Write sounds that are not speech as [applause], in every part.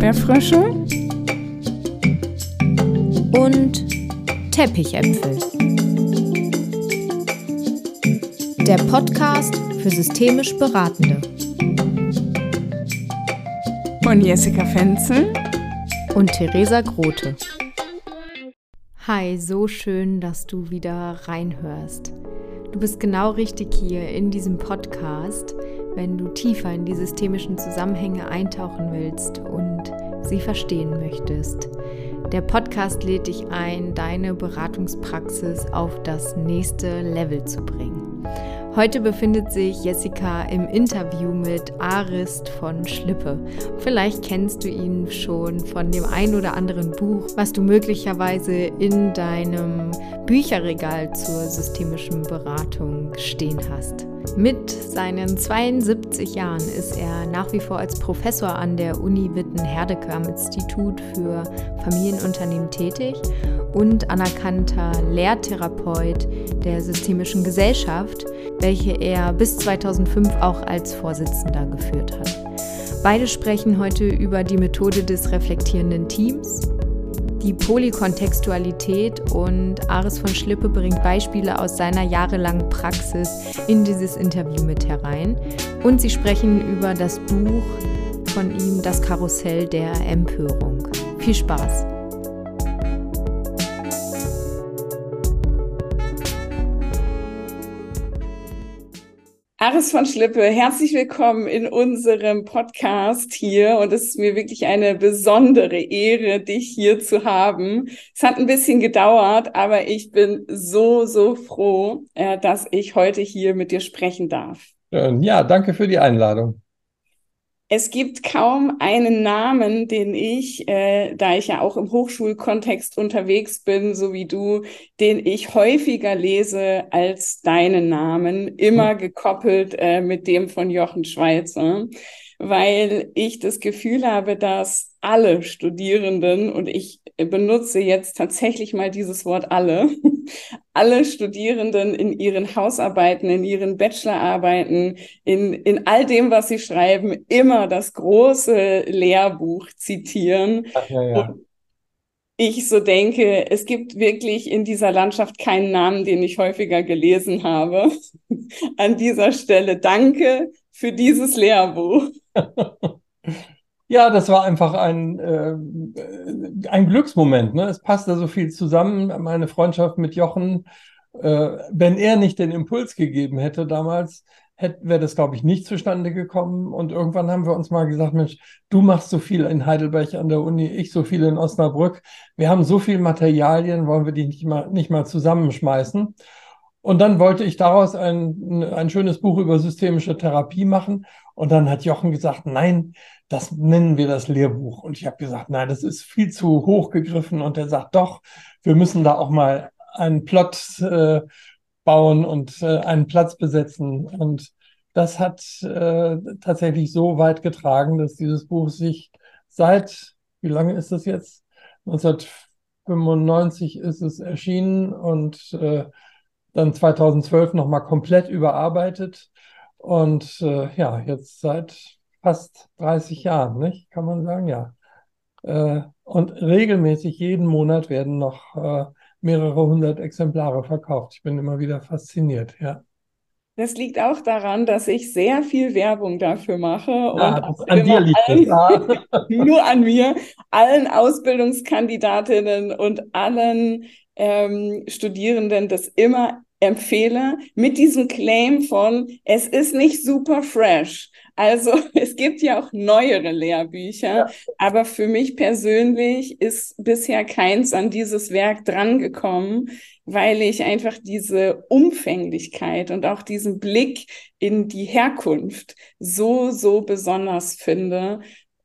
Erdbeerfrösche und Teppichäpfel. Der Podcast für systemisch Beratende. Von Jessica Fenzel und Theresa Grote. Hi, so schön, dass du wieder reinhörst. Du bist genau richtig hier in diesem Podcast, wenn du tiefer in die systemischen Zusammenhänge eintauchen willst und sie verstehen möchtest. Der Podcast lädt dich ein, deine Beratungspraxis auf das nächste Level zu bringen. Heute befindet sich Jessica im Interview mit Arist von Schlippe. Vielleicht kennst du ihn schon von dem ein oder anderen Buch, was du möglicherweise in deinem Bücherregal zur systemischen Beratung stehen hast. Mit seinen 72 Jahren ist er nach wie vor als Professor an der Uni Witten-Herdecke am Institut für Familienunternehmen tätig und anerkannter Lehrtherapeut der Systemischen Gesellschaft, welche er bis 2005 auch als Vorsitzender geführt hat. Beide sprechen heute über die Methode des reflektierenden Teams, die Polykontextualität und Aris von Schlippe bringt Beispiele aus seiner jahrelangen Praxis in dieses Interview mit herein. Und sie sprechen über das Buch von ihm, Das Karussell der Empörung. Viel Spaß! Aris von Schlippe, herzlich willkommen in unserem Podcast hier. Und es ist mir wirklich eine besondere Ehre, dich hier zu haben. Es hat ein bisschen gedauert, aber ich bin so, so froh, äh, dass ich heute hier mit dir sprechen darf. Ja, danke für die Einladung. Es gibt kaum einen Namen, den ich, äh, da ich ja auch im Hochschulkontext unterwegs bin, so wie du, den ich häufiger lese als deinen Namen, immer hm. gekoppelt äh, mit dem von Jochen Schweizer, weil ich das Gefühl habe, dass alle Studierenden, und ich benutze jetzt tatsächlich mal dieses Wort alle, alle Studierenden in ihren Hausarbeiten, in ihren Bachelorarbeiten, in, in all dem, was sie schreiben, immer das große Lehrbuch zitieren. Ach, ja, ja. Ich so denke, es gibt wirklich in dieser Landschaft keinen Namen, den ich häufiger gelesen habe. [laughs] An dieser Stelle danke für dieses Lehrbuch. [laughs] Ja, das war einfach ein, äh, ein Glücksmoment. Ne? Es passte so viel zusammen, meine Freundschaft mit Jochen. Äh, wenn er nicht den Impuls gegeben hätte damals, wäre das, glaube ich, nicht zustande gekommen. Und irgendwann haben wir uns mal gesagt, Mensch, du machst so viel in Heidelberg an der Uni, ich so viel in Osnabrück. Wir haben so viel Materialien, wollen wir die nicht mal, nicht mal zusammenschmeißen? Und dann wollte ich daraus ein, ein schönes Buch über systemische Therapie machen. Und dann hat Jochen gesagt, nein, das nennen wir das Lehrbuch. Und ich habe gesagt, nein, das ist viel zu hoch gegriffen. Und er sagt, doch, wir müssen da auch mal einen Plot äh, bauen und äh, einen Platz besetzen. Und das hat äh, tatsächlich so weit getragen, dass dieses Buch sich seit, wie lange ist das jetzt? 1995 ist es erschienen und äh, dann 2012 nochmal komplett überarbeitet. Und äh, ja, jetzt seit fast 30 Jahren, nicht? Kann man sagen, ja. Äh, und regelmäßig jeden Monat werden noch äh, mehrere hundert Exemplare verkauft. Ich bin immer wieder fasziniert, ja. Das liegt auch daran, dass ich sehr viel Werbung dafür mache ja, und an dir liegt allen, [laughs] nur an mir, allen Ausbildungskandidatinnen und allen ähm, Studierenden das immer empfehle mit diesem Claim von, es ist nicht super fresh. Also [laughs] es gibt ja auch neuere Lehrbücher, ja. aber für mich persönlich ist bisher keins an dieses Werk drangekommen, weil ich einfach diese Umfänglichkeit und auch diesen Blick in die Herkunft so, so besonders finde.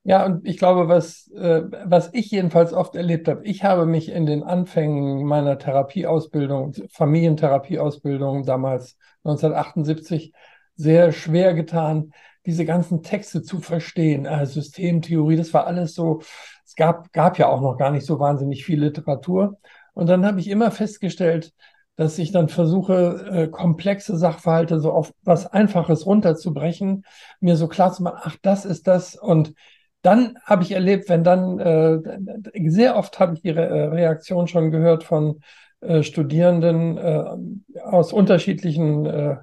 Ja, und ich glaube, was, äh, was ich jedenfalls oft erlebt habe, ich habe mich in den Anfängen meiner Therapieausbildung, Familientherapieausbildung damals 1978 sehr schwer getan, diese ganzen Texte zu verstehen. Äh, Systemtheorie, das war alles so, es gab, gab ja auch noch gar nicht so wahnsinnig viel Literatur. Und dann habe ich immer festgestellt, dass ich dann versuche, äh, komplexe Sachverhalte so auf was Einfaches runterzubrechen, mir so klar zu machen, ach, das ist das und dann habe ich erlebt, wenn dann, äh, sehr oft habe ich die Re äh, Reaktion schon gehört von äh, Studierenden äh, aus unterschiedlichen äh,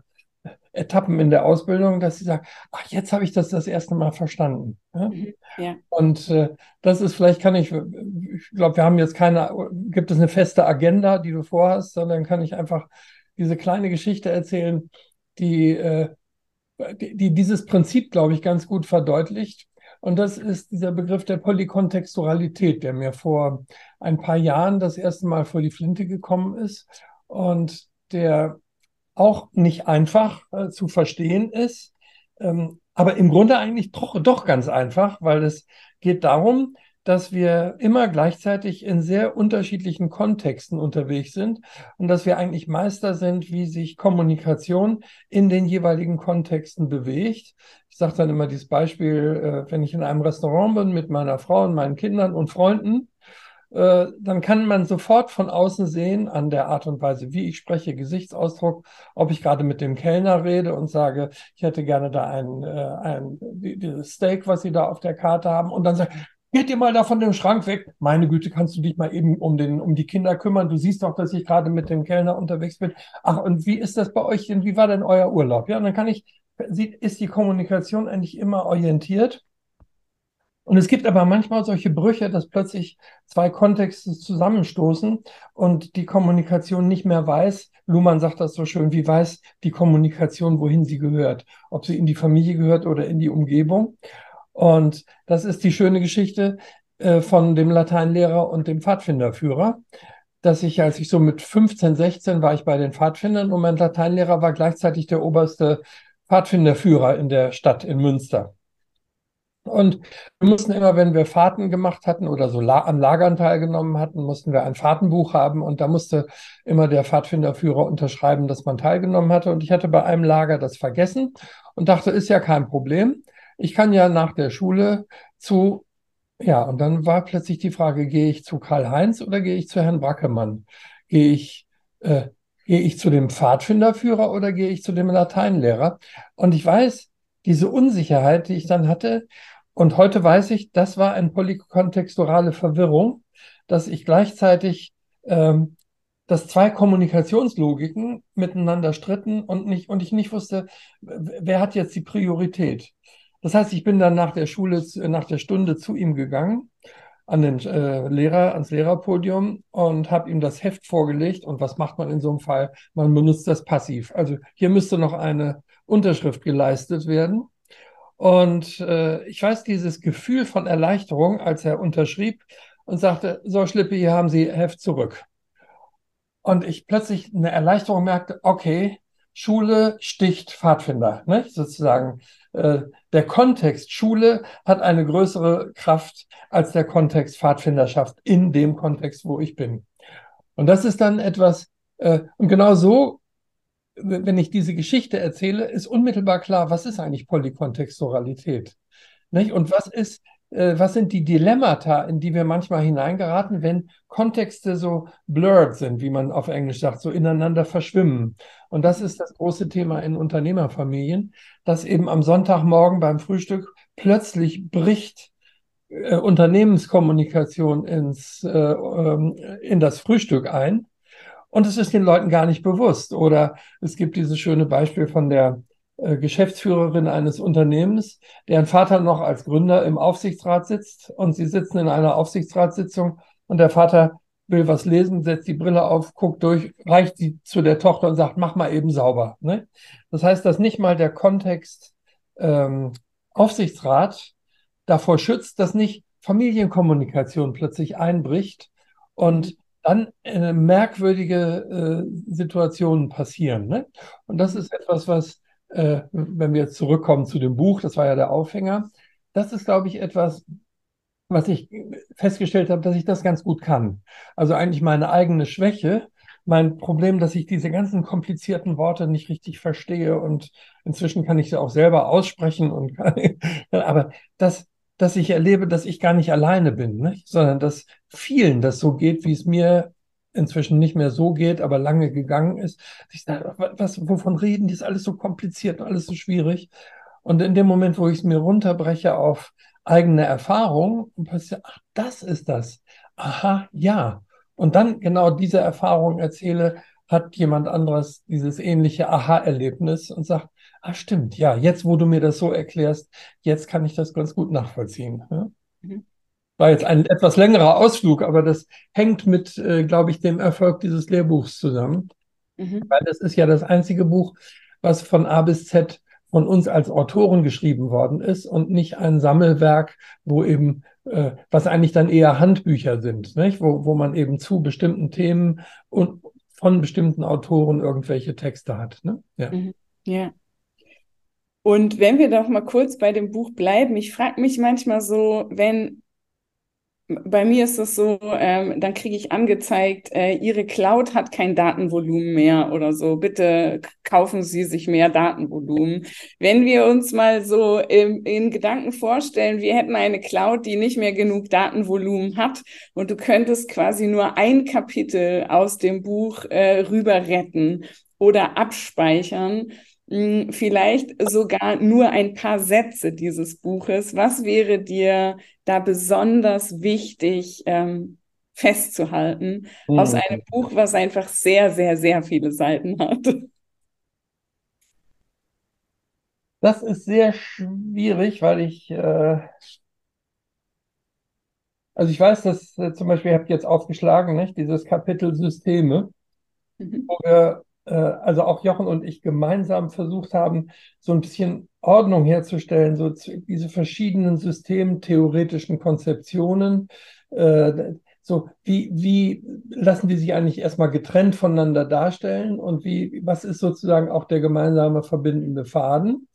Etappen in der Ausbildung, dass sie sagen, ach, jetzt habe ich das das erste Mal verstanden. Ja? Mhm, ja. Und äh, das ist, vielleicht kann ich, ich glaube, wir haben jetzt keine, gibt es eine feste Agenda, die du vorhast, sondern kann ich einfach diese kleine Geschichte erzählen, die, die, die dieses Prinzip, glaube ich, ganz gut verdeutlicht. Und das ist dieser Begriff der Polykontextualität, der mir vor ein paar Jahren das erste Mal vor die Flinte gekommen ist und der auch nicht einfach äh, zu verstehen ist, ähm, aber im Grunde eigentlich doch, doch ganz einfach, weil es geht darum, dass wir immer gleichzeitig in sehr unterschiedlichen Kontexten unterwegs sind und dass wir eigentlich Meister sind, wie sich Kommunikation in den jeweiligen Kontexten bewegt. Ich sage dann immer dieses Beispiel, äh, wenn ich in einem Restaurant bin mit meiner Frau und meinen Kindern und Freunden, äh, dann kann man sofort von außen sehen an der Art und Weise, wie ich spreche, Gesichtsausdruck, ob ich gerade mit dem Kellner rede und sage, ich hätte gerne da ein, äh, ein dieses Steak, was Sie da auf der Karte haben, und dann sage Geht dir mal da von dem Schrank weg. Meine Güte, kannst du dich mal eben um, den, um die Kinder kümmern? Du siehst doch, dass ich gerade mit dem Kellner unterwegs bin. Ach, und wie ist das bei euch denn? Wie war denn euer Urlaub? Ja, und dann kann ich, ist die Kommunikation eigentlich immer orientiert. Und es gibt aber manchmal solche Brüche, dass plötzlich zwei Kontexte zusammenstoßen und die Kommunikation nicht mehr weiß, Luhmann sagt das so schön, wie weiß die Kommunikation, wohin sie gehört, ob sie in die Familie gehört oder in die Umgebung. Und das ist die schöne Geschichte äh, von dem Lateinlehrer und dem Pfadfinderführer, dass ich, als ich so mit 15, 16 war ich bei den Pfadfindern und mein Lateinlehrer war gleichzeitig der oberste Pfadfinderführer in der Stadt in Münster. Und wir mussten immer, wenn wir Fahrten gemacht hatten oder so an Lagern teilgenommen hatten, mussten wir ein Fahrtenbuch haben und da musste immer der Pfadfinderführer unterschreiben, dass man teilgenommen hatte. Und ich hatte bei einem Lager das vergessen und dachte, ist ja kein Problem ich kann ja nach der Schule zu, ja, und dann war plötzlich die Frage, gehe ich zu Karl-Heinz oder gehe ich zu Herrn Brackemann? Gehe ich, äh, gehe ich zu dem Pfadfinderführer oder gehe ich zu dem Lateinlehrer? Und ich weiß, diese Unsicherheit, die ich dann hatte, und heute weiß ich, das war eine polykontextuale Verwirrung, dass ich gleichzeitig, ähm, dass zwei Kommunikationslogiken miteinander stritten und nicht, und ich nicht wusste, wer hat jetzt die Priorität? Das heißt, ich bin dann nach der Schule, nach der Stunde zu ihm gegangen, an den äh, Lehrer, ans Lehrerpodium und habe ihm das Heft vorgelegt. Und was macht man in so einem Fall? Man benutzt das passiv. Also hier müsste noch eine Unterschrift geleistet werden. Und äh, ich weiß dieses Gefühl von Erleichterung, als er unterschrieb und sagte, so Schlippe, hier haben Sie Heft zurück. Und ich plötzlich eine Erleichterung merkte, okay, Schule sticht Pfadfinder, ne? sozusagen. Äh, der Kontext Schule hat eine größere Kraft als der Kontext Pfadfinderschaft in dem Kontext, wo ich bin. Und das ist dann etwas, äh, und genau so, wenn ich diese Geschichte erzähle, ist unmittelbar klar, was ist eigentlich Polykontextualität? Nicht? Und was ist was sind die Dilemmata, in die wir manchmal hineingeraten, wenn Kontexte so blurred sind, wie man auf Englisch sagt, so ineinander verschwimmen. Und das ist das große Thema in Unternehmerfamilien, dass eben am Sonntagmorgen beim Frühstück plötzlich bricht äh, Unternehmenskommunikation ins, äh, ähm, in das Frühstück ein. Und es ist den Leuten gar nicht bewusst. Oder es gibt dieses schöne Beispiel von der äh, Geschäftsführerin eines Unternehmens, deren Vater noch als Gründer im Aufsichtsrat sitzt und sie sitzen in einer Aufsichtsratssitzung und der Vater will was lesen, setzt die Brille auf, guckt durch, reicht sie zu der Tochter und sagt, mach mal eben sauber. Ne? Das heißt, dass nicht mal der Kontext ähm, Aufsichtsrat davor schützt, dass nicht Familienkommunikation plötzlich einbricht und dann äh, merkwürdige äh, Situationen passieren. Ne? Und das ist etwas, was äh, wenn wir jetzt zurückkommen zu dem Buch, das war ja der Aufhänger, das ist, glaube ich, etwas, was ich festgestellt habe, dass ich das ganz gut kann. Also eigentlich meine eigene Schwäche, mein Problem, dass ich diese ganzen komplizierten Worte nicht richtig verstehe und inzwischen kann ich sie auch selber aussprechen und [laughs] aber das, dass ich erlebe, dass ich gar nicht alleine bin, nicht? sondern dass vielen das so geht, wie es mir inzwischen nicht mehr so geht, aber lange gegangen ist. Ich sage, was, wovon reden die? Ist alles so kompliziert und alles so schwierig. Und in dem Moment, wo ich es mir runterbreche auf eigene Erfahrung plötzlich, ach, das ist das. Aha, ja. Und dann genau diese Erfahrung erzähle, hat jemand anderes dieses ähnliche Aha-Erlebnis und sagt, ah, stimmt, ja, jetzt, wo du mir das so erklärst, jetzt kann ich das ganz gut nachvollziehen. Ja? Mhm. War jetzt ein etwas längerer Ausflug, aber das hängt mit, äh, glaube ich, dem Erfolg dieses Lehrbuchs zusammen. Mhm. Weil das ist ja das einzige Buch, was von A bis Z von uns als Autoren geschrieben worden ist und nicht ein Sammelwerk, wo eben, äh, was eigentlich dann eher Handbücher sind, nicht? Wo, wo man eben zu bestimmten Themen und von bestimmten Autoren irgendwelche Texte hat. Ne? Ja. Mhm. ja. Und wenn wir doch mal kurz bei dem Buch bleiben, ich frage mich manchmal so, wenn bei mir ist es so, ähm, dann kriege ich angezeigt, äh, Ihre Cloud hat kein Datenvolumen mehr oder so. Bitte kaufen Sie sich mehr Datenvolumen. Wenn wir uns mal so im, in Gedanken vorstellen, wir hätten eine Cloud, die nicht mehr genug Datenvolumen hat und du könntest quasi nur ein Kapitel aus dem Buch äh, rüber retten oder abspeichern vielleicht sogar nur ein paar Sätze dieses Buches. Was wäre dir da besonders wichtig ähm, festzuhalten mhm. aus einem Buch, was einfach sehr, sehr, sehr viele Seiten hat? Das ist sehr schwierig, weil ich, äh, also ich weiß, dass äh, zum Beispiel, ihr habt jetzt aufgeschlagen, nicht, dieses Kapitel Systeme, mhm. wo wir äh, also auch Jochen und ich gemeinsam versucht haben, so ein bisschen Ordnung herzustellen, so diese verschiedenen systemtheoretischen Konzeptionen. Äh, so, wie, wie lassen die sich eigentlich erstmal getrennt voneinander darstellen und wie, was ist sozusagen auch der gemeinsame verbindende Faden?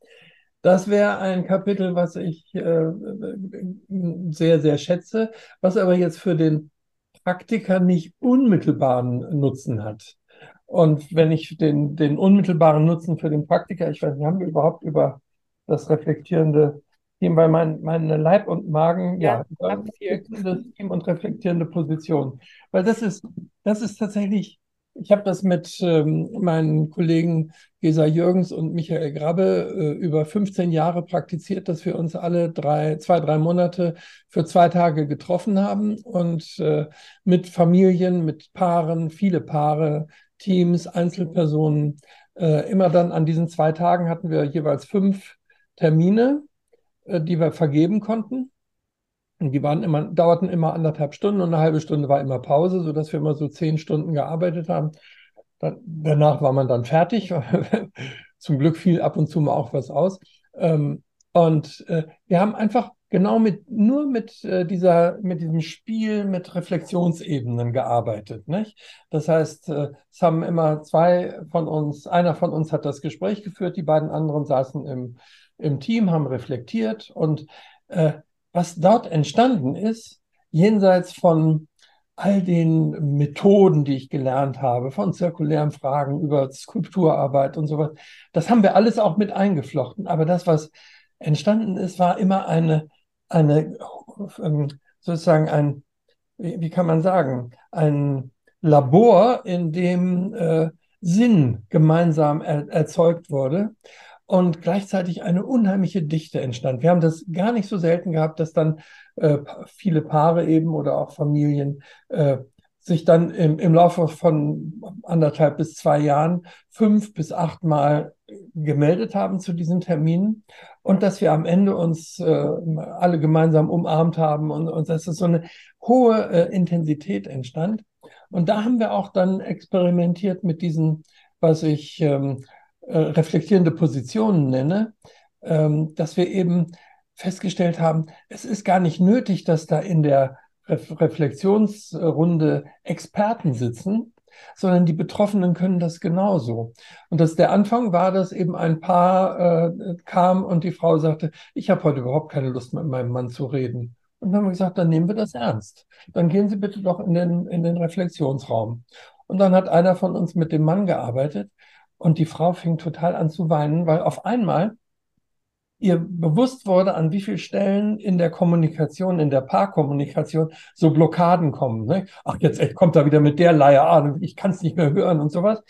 Das wäre ein Kapitel, was ich äh, sehr, sehr schätze, was aber jetzt für den Praktiker nicht unmittelbaren Nutzen hat. Und wenn ich den, den unmittelbaren Nutzen für den Praktiker, ich weiß nicht, haben wir überhaupt über das reflektierende Team, weil mein, meine Leib und Magen, ja, ja reflektierendes Team und reflektierende Position. Weil das ist, das ist tatsächlich, ich habe das mit ähm, meinen Kollegen Gesa Jürgens und Michael Grabbe äh, über 15 Jahre praktiziert, dass wir uns alle drei, zwei, drei Monate für zwei Tage getroffen haben und äh, mit Familien, mit Paaren, viele Paare, Teams, Einzelpersonen. Äh, immer dann an diesen zwei Tagen hatten wir jeweils fünf Termine, äh, die wir vergeben konnten. Und die waren immer, dauerten immer anderthalb Stunden und eine halbe Stunde war immer Pause, sodass wir immer so zehn Stunden gearbeitet haben. Dann, danach war man dann fertig. [laughs] Zum Glück fiel ab und zu mal auch was aus. Ähm, und äh, wir haben einfach genau mit, nur mit äh, dieser, mit diesem Spiel mit Reflexionsebenen gearbeitet, nicht? Das heißt, äh, es haben immer zwei von uns, einer von uns hat das Gespräch geführt, die beiden anderen saßen im, im Team, haben reflektiert und äh, was dort entstanden ist, jenseits von all den Methoden, die ich gelernt habe, von zirkulären Fragen über Skulpturarbeit und sowas, das haben wir alles auch mit eingeflochten. Aber das, was entstanden ist, war immer eine eine, ähm, sozusagen ein, wie kann man sagen, ein Labor, in dem äh, Sinn gemeinsam er, erzeugt wurde und gleichzeitig eine unheimliche Dichte entstand. Wir haben das gar nicht so selten gehabt, dass dann äh, viele Paare eben oder auch Familien äh, sich dann im, im Laufe von anderthalb bis zwei Jahren fünf bis acht Mal gemeldet haben zu diesen Terminen und dass wir am Ende uns äh, alle gemeinsam umarmt haben und, und dass es so eine hohe äh, Intensität entstand. Und da haben wir auch dann experimentiert mit diesen, was ich ähm, äh, reflektierende Positionen nenne, ähm, dass wir eben festgestellt haben, es ist gar nicht nötig, dass da in der Reflexionsrunde Experten sitzen, sondern die Betroffenen können das genauso. Und das der Anfang war, dass eben ein Paar äh, kam und die Frau sagte, ich habe heute überhaupt keine Lust mit meinem Mann zu reden. Und dann haben wir gesagt, dann nehmen wir das ernst. Dann gehen Sie bitte doch in den, in den Reflexionsraum. Und dann hat einer von uns mit dem Mann gearbeitet und die Frau fing total an zu weinen, weil auf einmal ihr bewusst wurde, an wie vielen Stellen in der Kommunikation, in der Paarkommunikation so Blockaden kommen. Ne? Ach, jetzt echt kommt er wieder mit der Leier an, ich kann es nicht mehr hören und sowas.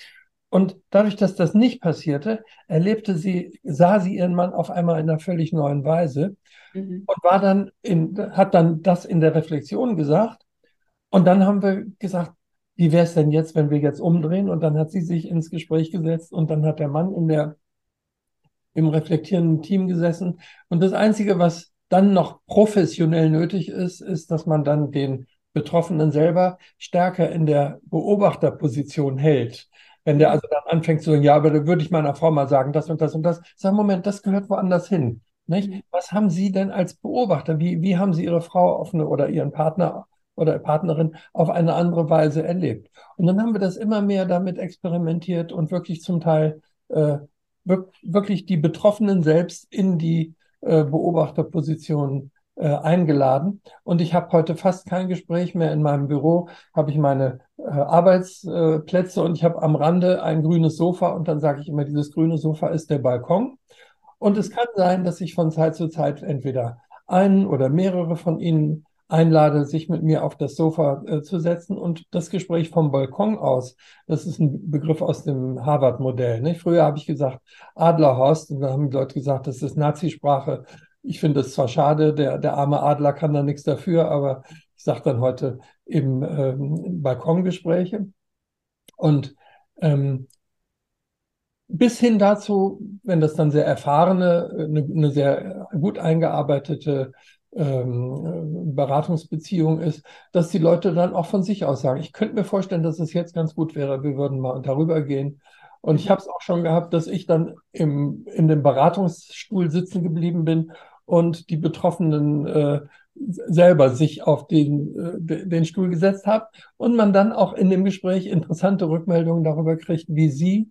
Und dadurch, dass das nicht passierte, erlebte sie, sah sie ihren Mann auf einmal in einer völlig neuen Weise mhm. und war dann in, hat dann das in der Reflexion gesagt. Und dann haben wir gesagt, wie wäre es denn jetzt, wenn wir jetzt umdrehen? Und dann hat sie sich ins Gespräch gesetzt und dann hat der Mann in der, im reflektierenden Team gesessen. Und das Einzige, was dann noch professionell nötig ist, ist, dass man dann den Betroffenen selber stärker in der Beobachterposition hält. Wenn der also dann anfängt zu sagen, ja, aber da würde ich meiner Frau mal sagen, das und das und das. Sag, Moment, das gehört woanders hin. Nicht? Mhm. Was haben Sie denn als Beobachter? Wie, wie haben Sie Ihre Frau auf eine, oder Ihren Partner oder Partnerin auf eine andere Weise erlebt? Und dann haben wir das immer mehr damit experimentiert und wirklich zum Teil äh, wirklich die Betroffenen selbst in die äh, Beobachterposition äh, eingeladen. Und ich habe heute fast kein Gespräch mehr in meinem Büro, habe ich meine äh, Arbeitsplätze und ich habe am Rande ein grünes Sofa und dann sage ich immer, dieses grüne Sofa ist der Balkon. Und es kann sein, dass ich von Zeit zu Zeit entweder einen oder mehrere von Ihnen einlade, sich mit mir auf das Sofa äh, zu setzen und das Gespräch vom Balkon aus. Das ist ein Begriff aus dem Harvard-Modell. Früher habe ich gesagt Adlerhorst und da haben die Leute gesagt, das ist Nazisprache. Ich finde es zwar schade, der, der arme Adler kann da nichts dafür, aber ich sage dann heute eben ähm, Balkongespräche. Und ähm, bis hin dazu, wenn das dann sehr erfahrene, eine, eine sehr gut eingearbeitete ähm, Beratungsbeziehung ist, dass die Leute dann auch von sich aus sagen, ich könnte mir vorstellen, dass es jetzt ganz gut wäre, wir würden mal darüber gehen. Und ich habe es auch schon gehabt, dass ich dann im, in dem Beratungsstuhl sitzen geblieben bin und die Betroffenen äh, selber sich auf den, äh, den Stuhl gesetzt haben und man dann auch in dem Gespräch interessante Rückmeldungen darüber kriegt, wie sie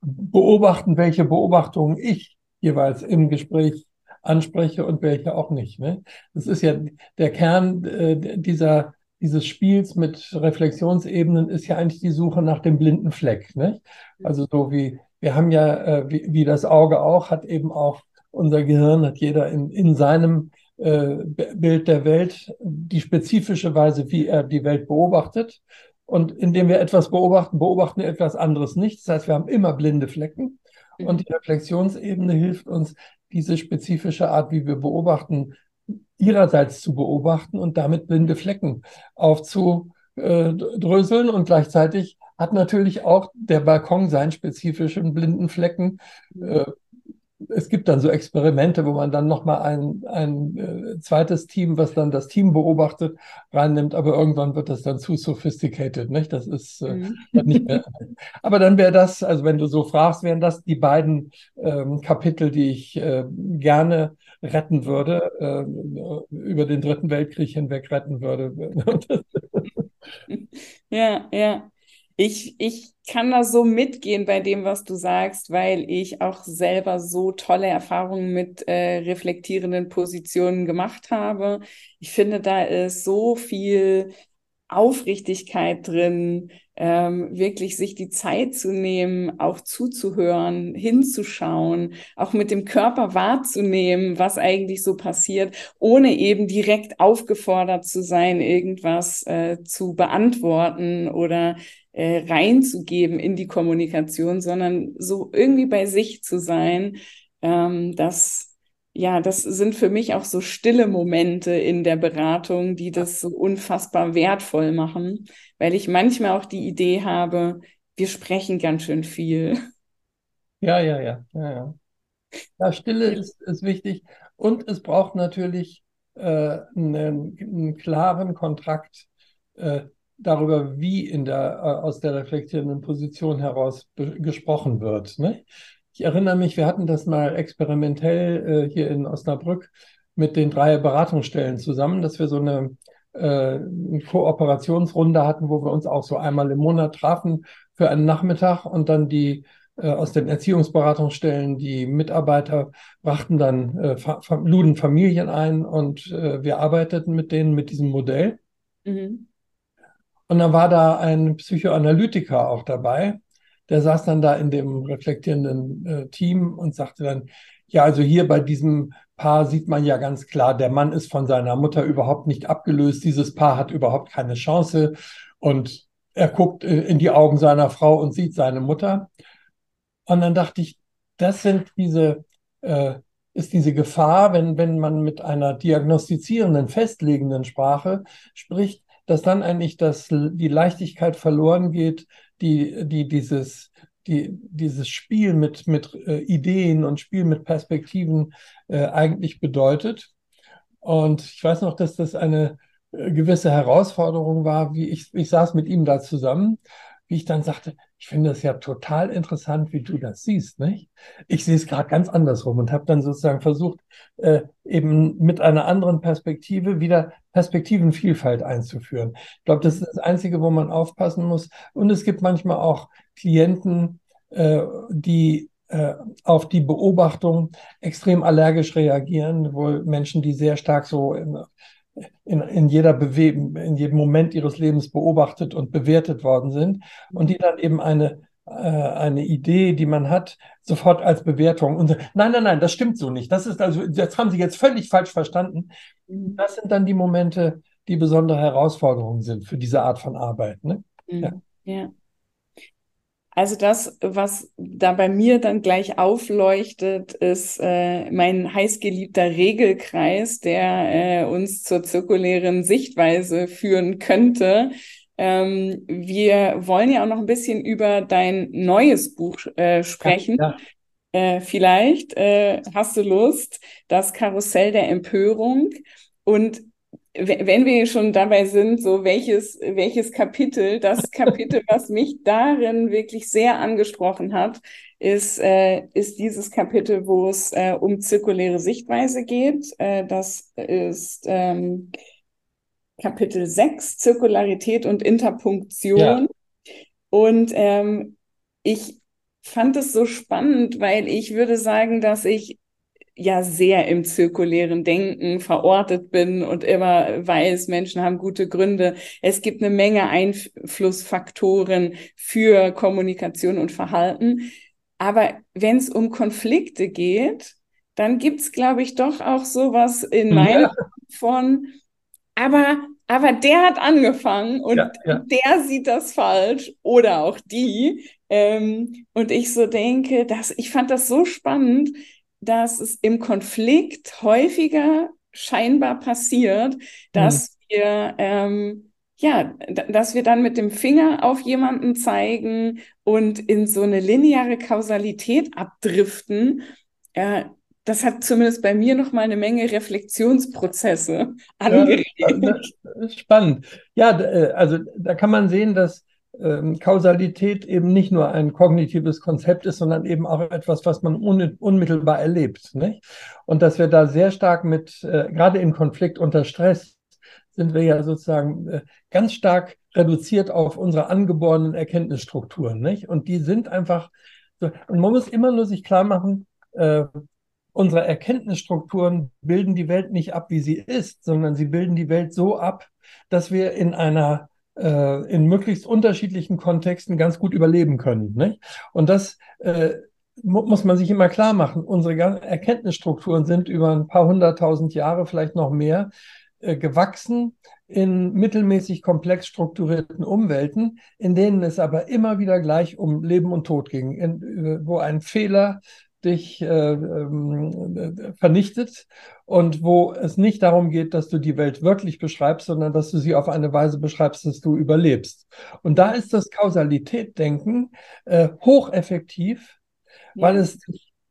beobachten, welche Beobachtungen ich jeweils im Gespräch anspreche und welche auch nicht. Ne? Das ist ja der Kern äh, dieser, dieses Spiels mit Reflexionsebenen ist ja eigentlich die Suche nach dem blinden Fleck. Ne? Also so wie, wir haben ja, äh, wie, wie das Auge auch, hat eben auch unser Gehirn hat jeder in, in seinem äh, Bild der Welt die spezifische Weise, wie er die Welt beobachtet. Und indem wir etwas beobachten, beobachten wir etwas anderes nicht. Das heißt, wir haben immer blinde Flecken. Und die Reflexionsebene hilft uns, diese spezifische Art, wie wir beobachten, ihrerseits zu beobachten und damit blinde Flecken aufzudröseln. Und gleichzeitig hat natürlich auch der Balkon seinen spezifischen blinden Flecken. Äh, es gibt dann so Experimente, wo man dann nochmal ein, ein äh, zweites Team, was dann das Team beobachtet, reinnimmt, aber irgendwann wird das dann zu sophisticated, nicht? Das ist äh, mhm. nicht mehr. [laughs] Aber dann wäre das, also wenn du so fragst, wären das die beiden ähm, Kapitel, die ich äh, gerne retten würde, äh, über den Dritten Weltkrieg hinweg retten würde. [laughs] ja, ja. Ich, ich kann da so mitgehen bei dem, was du sagst, weil ich auch selber so tolle Erfahrungen mit äh, reflektierenden Positionen gemacht habe. Ich finde, da ist so viel Aufrichtigkeit drin, ähm, wirklich sich die Zeit zu nehmen, auch zuzuhören, hinzuschauen, auch mit dem Körper wahrzunehmen, was eigentlich so passiert, ohne eben direkt aufgefordert zu sein, irgendwas äh, zu beantworten oder äh, reinzugeben in die Kommunikation, sondern so irgendwie bei sich zu sein, ähm, das ja, das sind für mich auch so stille Momente in der Beratung, die das so unfassbar wertvoll machen, weil ich manchmal auch die Idee habe, wir sprechen ganz schön viel. Ja, ja, ja, ja, ja. Ja, Stille ist, ist wichtig und es braucht natürlich äh, einen, einen klaren Kontrakt äh, darüber, wie in der, äh, aus der reflektierenden Position heraus gesprochen wird. Ne? Ich erinnere mich, wir hatten das mal experimentell äh, hier in Osnabrück mit den drei Beratungsstellen zusammen, dass wir so eine, äh, Kooperationsrunde hatten, wo wir uns auch so einmal im Monat trafen für einen Nachmittag und dann die äh, aus den Erziehungsberatungsstellen, die Mitarbeiter brachten dann, äh, luden Familien ein und äh, wir arbeiteten mit denen mit diesem Modell. Mhm. Und dann war da ein Psychoanalytiker auch dabei. Der saß dann da in dem reflektierenden äh, Team und sagte dann, ja, also hier bei diesem Paar sieht man ja ganz klar, der Mann ist von seiner Mutter überhaupt nicht abgelöst. Dieses Paar hat überhaupt keine Chance. Und er guckt äh, in die Augen seiner Frau und sieht seine Mutter. Und dann dachte ich, das sind diese, äh, ist diese Gefahr, wenn, wenn man mit einer diagnostizierenden, festlegenden Sprache spricht, dass dann eigentlich das, die Leichtigkeit verloren geht, die, die dieses, die, dieses Spiel mit, mit äh, Ideen und Spiel mit Perspektiven äh, eigentlich bedeutet. Und ich weiß noch, dass das eine äh, gewisse Herausforderung war, wie ich, ich saß mit ihm da zusammen, wie ich dann sagte, ich finde es ja total interessant, wie du das siehst, nicht? Ich sehe es gerade ganz andersrum und habe dann sozusagen versucht, äh, eben mit einer anderen Perspektive wieder Perspektivenvielfalt einzuführen. Ich glaube, das ist das Einzige, wo man aufpassen muss. Und es gibt manchmal auch Klienten, äh, die äh, auf die Beobachtung extrem allergisch reagieren, wohl Menschen, die sehr stark so in, in jeder Bewegung, in jedem Moment ihres Lebens beobachtet und bewertet worden sind und die dann eben eine, äh, eine Idee, die man hat, sofort als Bewertung und nein, nein, nein, das stimmt so nicht. Das ist also, das haben Sie jetzt völlig falsch verstanden. Das sind dann die Momente, die besondere Herausforderungen sind für diese Art von Arbeit. Ne? Mhm. Ja. ja. Also das, was da bei mir dann gleich aufleuchtet, ist äh, mein heißgeliebter Regelkreis, der äh, uns zur zirkulären Sichtweise führen könnte. Ähm, wir wollen ja auch noch ein bisschen über dein neues Buch äh, sprechen. Ja. Äh, vielleicht äh, hast du Lust, das Karussell der Empörung. Und wenn wir schon dabei sind, so welches, welches Kapitel, das [laughs] Kapitel, was mich darin wirklich sehr angesprochen hat, ist, äh, ist dieses Kapitel, wo es äh, um zirkuläre Sichtweise geht. Äh, das ist ähm, Kapitel 6, Zirkularität und Interpunktion. Ja. Und ähm, ich fand es so spannend, weil ich würde sagen, dass ich ja sehr im zirkulären Denken verortet bin und immer weiß, Menschen haben gute Gründe. Es gibt eine Menge Einflussfaktoren für Kommunikation und Verhalten. Aber wenn es um Konflikte geht, dann gibt's, glaube ich, doch auch sowas in mhm. meinem ja. von, aber, aber der hat angefangen und ja, ja. der sieht das falsch oder auch die. Ähm, und ich so denke, dass ich fand das so spannend, dass es im Konflikt häufiger scheinbar passiert, dass mhm. wir ähm, ja, dass wir dann mit dem Finger auf jemanden zeigen und in so eine lineare Kausalität abdriften. Äh, das hat zumindest bei mir noch mal eine Menge Reflexionsprozesse angeregt. Ja, spannend. Ja, äh, also da kann man sehen, dass ähm, Kausalität eben nicht nur ein kognitives Konzept ist, sondern eben auch etwas, was man un unmittelbar erlebt. Nicht? Und dass wir da sehr stark mit, äh, gerade im Konflikt unter Stress, sind wir ja sozusagen äh, ganz stark reduziert auf unsere angeborenen Erkenntnisstrukturen. Nicht? Und die sind einfach, so, und man muss immer nur sich klar machen, äh, unsere Erkenntnisstrukturen bilden die Welt nicht ab, wie sie ist, sondern sie bilden die Welt so ab, dass wir in einer äh, in möglichst unterschiedlichen Kontexten ganz gut überleben können. Nicht? Und das äh, muss man sich immer klar machen. Unsere Erkenntnisstrukturen sind über ein paar hunderttausend Jahre, vielleicht noch mehr, äh, gewachsen in mittelmäßig komplex strukturierten Umwelten, in denen es aber immer wieder gleich um Leben und Tod ging, in, wo ein Fehler dich äh, äh, vernichtet und wo es nicht darum geht, dass du die Welt wirklich beschreibst, sondern dass du sie auf eine Weise beschreibst, dass du überlebst. Und da ist das Kausalitätdenken äh, hocheffektiv, ja. weil es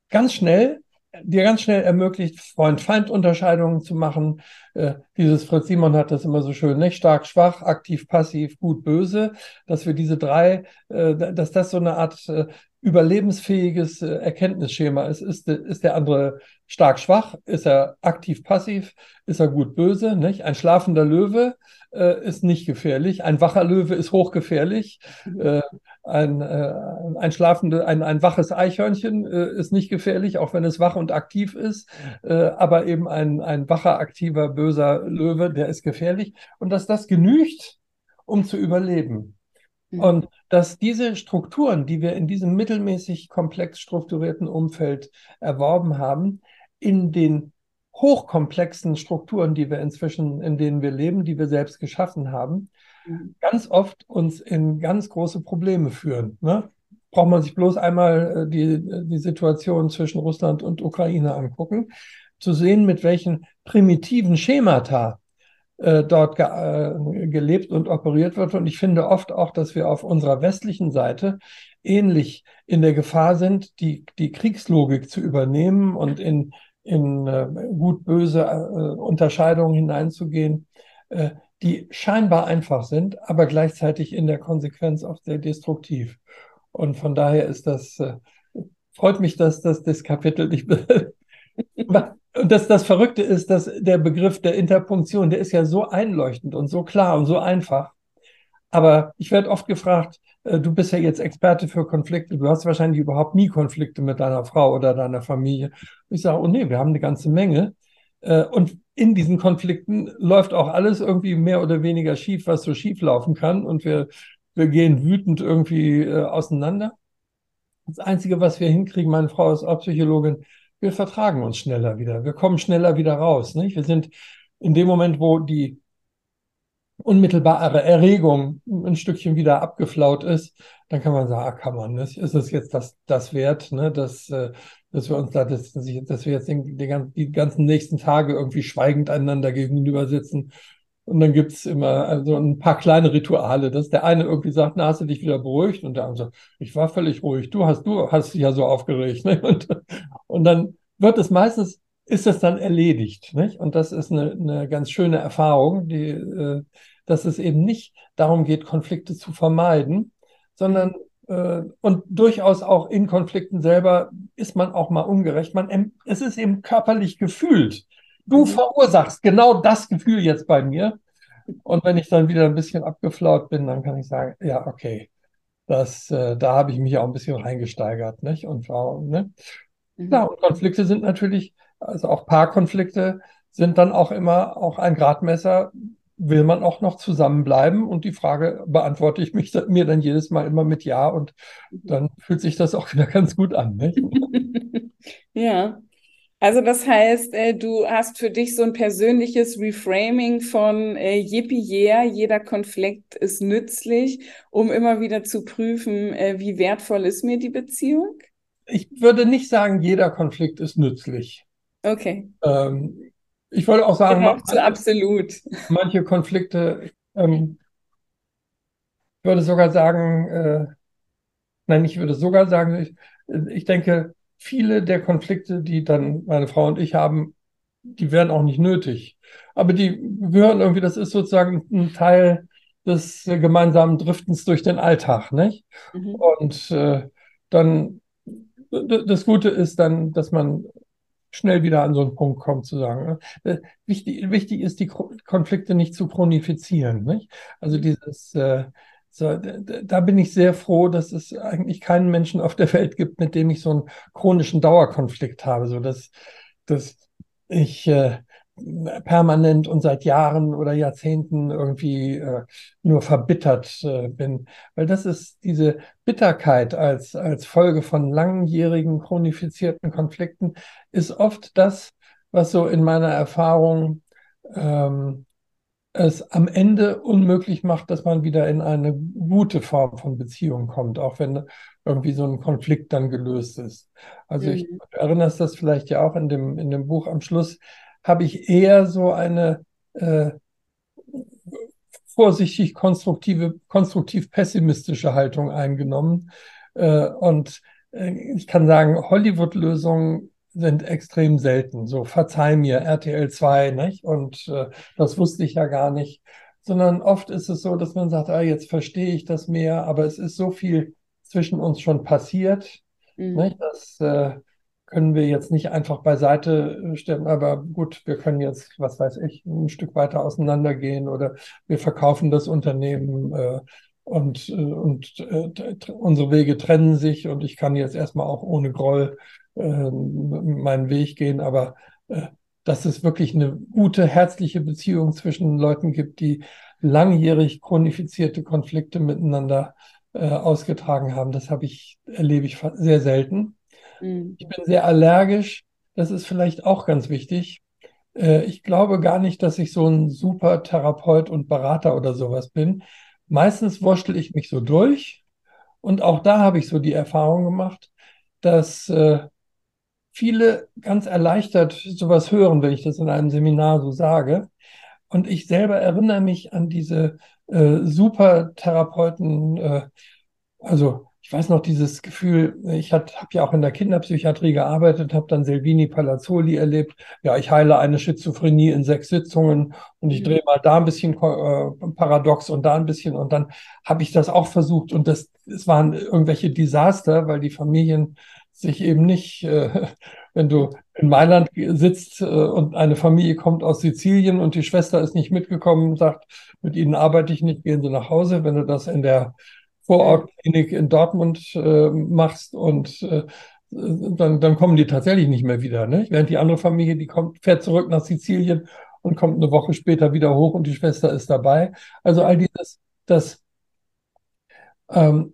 ganz schnell dir ganz schnell ermöglicht, Freund-Feind-Unterscheidungen zu machen. Äh, dieses Fritz Simon hat das immer so schön, nicht stark, schwach, aktiv, passiv, gut, böse, dass wir diese drei, äh, dass das so eine Art äh, überlebensfähiges äh, Erkenntnisschema ist. Ist, ist der andere stark schwach? Ist er aktiv passiv? Ist er gut böse? Nicht? Ein schlafender Löwe äh, ist nicht gefährlich. Ein wacher Löwe ist hochgefährlich. Mhm. Äh, ein, äh, ein, schlafende, ein, ein waches Eichhörnchen äh, ist nicht gefährlich, auch wenn es wach und aktiv ist. Äh, aber eben ein, ein wacher, aktiver, böser Löwe, der ist gefährlich. Und dass das genügt, um zu überleben. Mhm. Und dass diese Strukturen, die wir in diesem mittelmäßig komplex strukturierten Umfeld erworben haben, in den hochkomplexen Strukturen, die wir inzwischen, in denen wir leben, die wir selbst geschaffen haben, mhm. ganz oft uns in ganz große Probleme führen. Ne? Braucht man sich bloß einmal äh, die, die Situation zwischen Russland und Ukraine angucken, zu sehen, mit welchen primitiven Schemata äh, dort ge äh, gelebt und operiert wird. Und ich finde oft auch, dass wir auf unserer westlichen Seite ähnlich in der Gefahr sind, die, die Kriegslogik zu übernehmen und in, in äh, gut-böse äh, Unterscheidungen hineinzugehen, äh, die scheinbar einfach sind, aber gleichzeitig in der Konsequenz auch sehr destruktiv. Und von daher ist das, äh, freut mich, dass das, das Kapitel nicht [laughs] Und das, das Verrückte ist, dass der Begriff der Interpunktion, der ist ja so einleuchtend und so klar und so einfach. Aber ich werde oft gefragt, äh, du bist ja jetzt Experte für Konflikte, du hast wahrscheinlich überhaupt nie Konflikte mit deiner Frau oder deiner Familie. Ich sage, oh nee, wir haben eine ganze Menge. Äh, und in diesen Konflikten läuft auch alles irgendwie mehr oder weniger schief, was so schief laufen kann. Und wir, wir gehen wütend irgendwie äh, auseinander. Das Einzige, was wir hinkriegen, meine Frau ist auch Psychologin, wir vertragen uns schneller wieder. Wir kommen schneller wieder raus. Nicht? Wir sind in dem Moment, wo die unmittelbare Erregung ein Stückchen wieder abgeflaut ist, dann kann man sagen, ah, kann man, ist es jetzt das, das wert, ne, dass, äh, dass wir uns da, dass, dass wir jetzt den, den, die ganzen nächsten Tage irgendwie schweigend einander gegenüber sitzen. Und dann gibt's immer also ein paar kleine Rituale, dass der eine irgendwie sagt, na, hast du dich wieder beruhigt? Und der andere sagt, ich war völlig ruhig, du hast, du hast dich ja so aufgeregt. [laughs] Ne? Und, und dann wird es meistens, ist es dann erledigt. Nicht? Und das ist eine, eine ganz schöne Erfahrung, die, äh, dass es eben nicht darum geht, Konflikte zu vermeiden, sondern äh, und durchaus auch in Konflikten selber ist man auch mal ungerecht. Man, es ist eben körperlich gefühlt. Du mhm. verursachst genau das Gefühl jetzt bei mir. Und wenn ich dann wieder ein bisschen abgeflaut bin, dann kann ich sagen, ja, okay, das, äh, da habe ich mich auch ein bisschen reingesteigert, nicht? Und ne? Mhm. Ja, und Konflikte sind natürlich, also auch Paarkonflikte sind dann auch immer auch ein Gradmesser, will man auch noch zusammenbleiben? Und die Frage beantworte ich mich, mir dann jedes Mal immer mit Ja und dann fühlt sich das auch wieder [laughs] ganz gut an. [laughs] Ja. Also das heißt, äh, du hast für dich so ein persönliches Reframing von äh, Yippie yeah, jeder Konflikt ist nützlich, um immer wieder zu prüfen, äh, wie wertvoll ist mir die Beziehung? Ich würde nicht sagen, jeder Konflikt ist nützlich. Okay. Ähm, ich wollte auch sagen, genau, manche, absolut. manche Konflikte, ähm, ich würde sogar sagen, äh, nein, ich würde sogar sagen, ich, ich denke, viele der Konflikte, die dann meine Frau und ich haben, die wären auch nicht nötig. Aber die gehören irgendwie, das ist sozusagen ein Teil des gemeinsamen Driftens durch den Alltag, nicht? Mhm. Und äh, dann das Gute ist dann, dass man schnell wieder an so einen Punkt kommt, zu sagen, äh, wichtig, wichtig ist, die Konflikte nicht zu chronifizieren. Nicht? Also dieses, äh, so, da bin ich sehr froh, dass es eigentlich keinen Menschen auf der Welt gibt, mit dem ich so einen chronischen Dauerkonflikt habe, so dass, dass ich äh, permanent und seit Jahren oder Jahrzehnten irgendwie äh, nur verbittert äh, bin. Weil das ist diese Bitterkeit als, als Folge von langjährigen chronifizierten Konflikten, ist oft das, was so in meiner Erfahrung ähm, es am Ende unmöglich macht, dass man wieder in eine gute Form von Beziehung kommt, auch wenn irgendwie so ein Konflikt dann gelöst ist. Also mhm. ich erinnere das vielleicht ja auch in dem, in dem Buch am Schluss, habe ich eher so eine äh, vorsichtig konstruktive, konstruktiv pessimistische Haltung eingenommen. Äh, und äh, ich kann sagen, Hollywood-Lösungen sind extrem selten. So, verzeih mir, RTL 2, nicht? Und äh, das wusste ich ja gar nicht. Sondern oft ist es so, dass man sagt, ah, jetzt verstehe ich das mehr, aber es ist so viel zwischen uns schon passiert, mhm. nicht? dass äh, können wir jetzt nicht einfach beiseite äh, stellen, aber gut, wir können jetzt, was weiß ich, ein Stück weiter auseinandergehen oder wir verkaufen das Unternehmen äh, und, äh, und äh, unsere Wege trennen sich und ich kann jetzt erstmal auch ohne Groll meinen Weg gehen, aber äh, dass es wirklich eine gute, herzliche Beziehung zwischen Leuten gibt, die langjährig chronifizierte Konflikte miteinander äh, ausgetragen haben, das habe ich, erlebe ich sehr selten. Mhm. Ich bin sehr allergisch. Das ist vielleicht auch ganz wichtig. äh, ich glaube gar nicht, dass ich so ein super Therapeut und Berater oder sowas bin. Meistens wurschtel ich mich so durch. Und auch da habe ich so die Erfahrung gemacht, dass äh, viele ganz erleichtert sowas hören, wenn ich das in einem Seminar so sage. Und ich selber erinnere mich an diese äh, super Therapeuten, äh, also ich weiß noch dieses Gefühl, ich habe ja auch in der Kinderpsychiatrie gearbeitet, habe dann Selvini Palazzoli erlebt. Ja, ich heile eine Schizophrenie in sechs Sitzungen und ich mhm. drehe mal da ein bisschen äh, paradox und da ein bisschen und dann habe ich das auch versucht und das, es waren irgendwelche Desaster, weil die Familien sich eben nicht, äh, [laughs] wenn du in Mailand sitzt äh, und eine Familie kommt aus Sizilien und die Schwester ist nicht mitgekommen sagt, mit ihnen arbeite ich nicht, gehen Sie nach Hause. Wenn du das in der Vorortklinik in Dortmund äh, machst und äh, dann, dann kommen die tatsächlich nicht mehr wieder. Ne? Während die andere Familie, die kommt, fährt zurück nach Sizilien und kommt eine Woche später wieder hoch und die Schwester ist dabei. Also all dieses, das, ähm,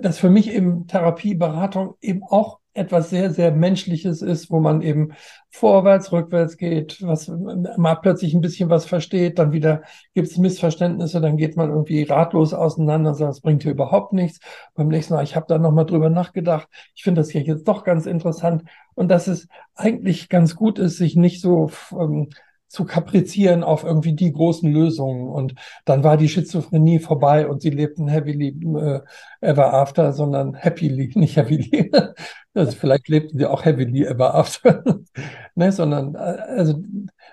das für mich eben Therapieberatung eben auch etwas sehr, sehr Menschliches ist, wo man eben vorwärts, rückwärts geht, was mal plötzlich ein bisschen was versteht, dann wieder gibt es Missverständnisse, dann geht man irgendwie ratlos auseinander und sagt, das bringt hier überhaupt nichts. Beim nächsten Mal, ich habe da nochmal drüber nachgedacht, ich finde das hier jetzt doch ganz interessant und dass es eigentlich ganz gut ist, sich nicht so ähm, zu kaprizieren auf irgendwie die großen Lösungen. Und dann war die Schizophrenie vorbei und sie lebten happily äh, ever after, sondern happily, [laughs] nicht happily. also vielleicht lebten sie auch happily ever after. [laughs] ne, sondern, äh, also,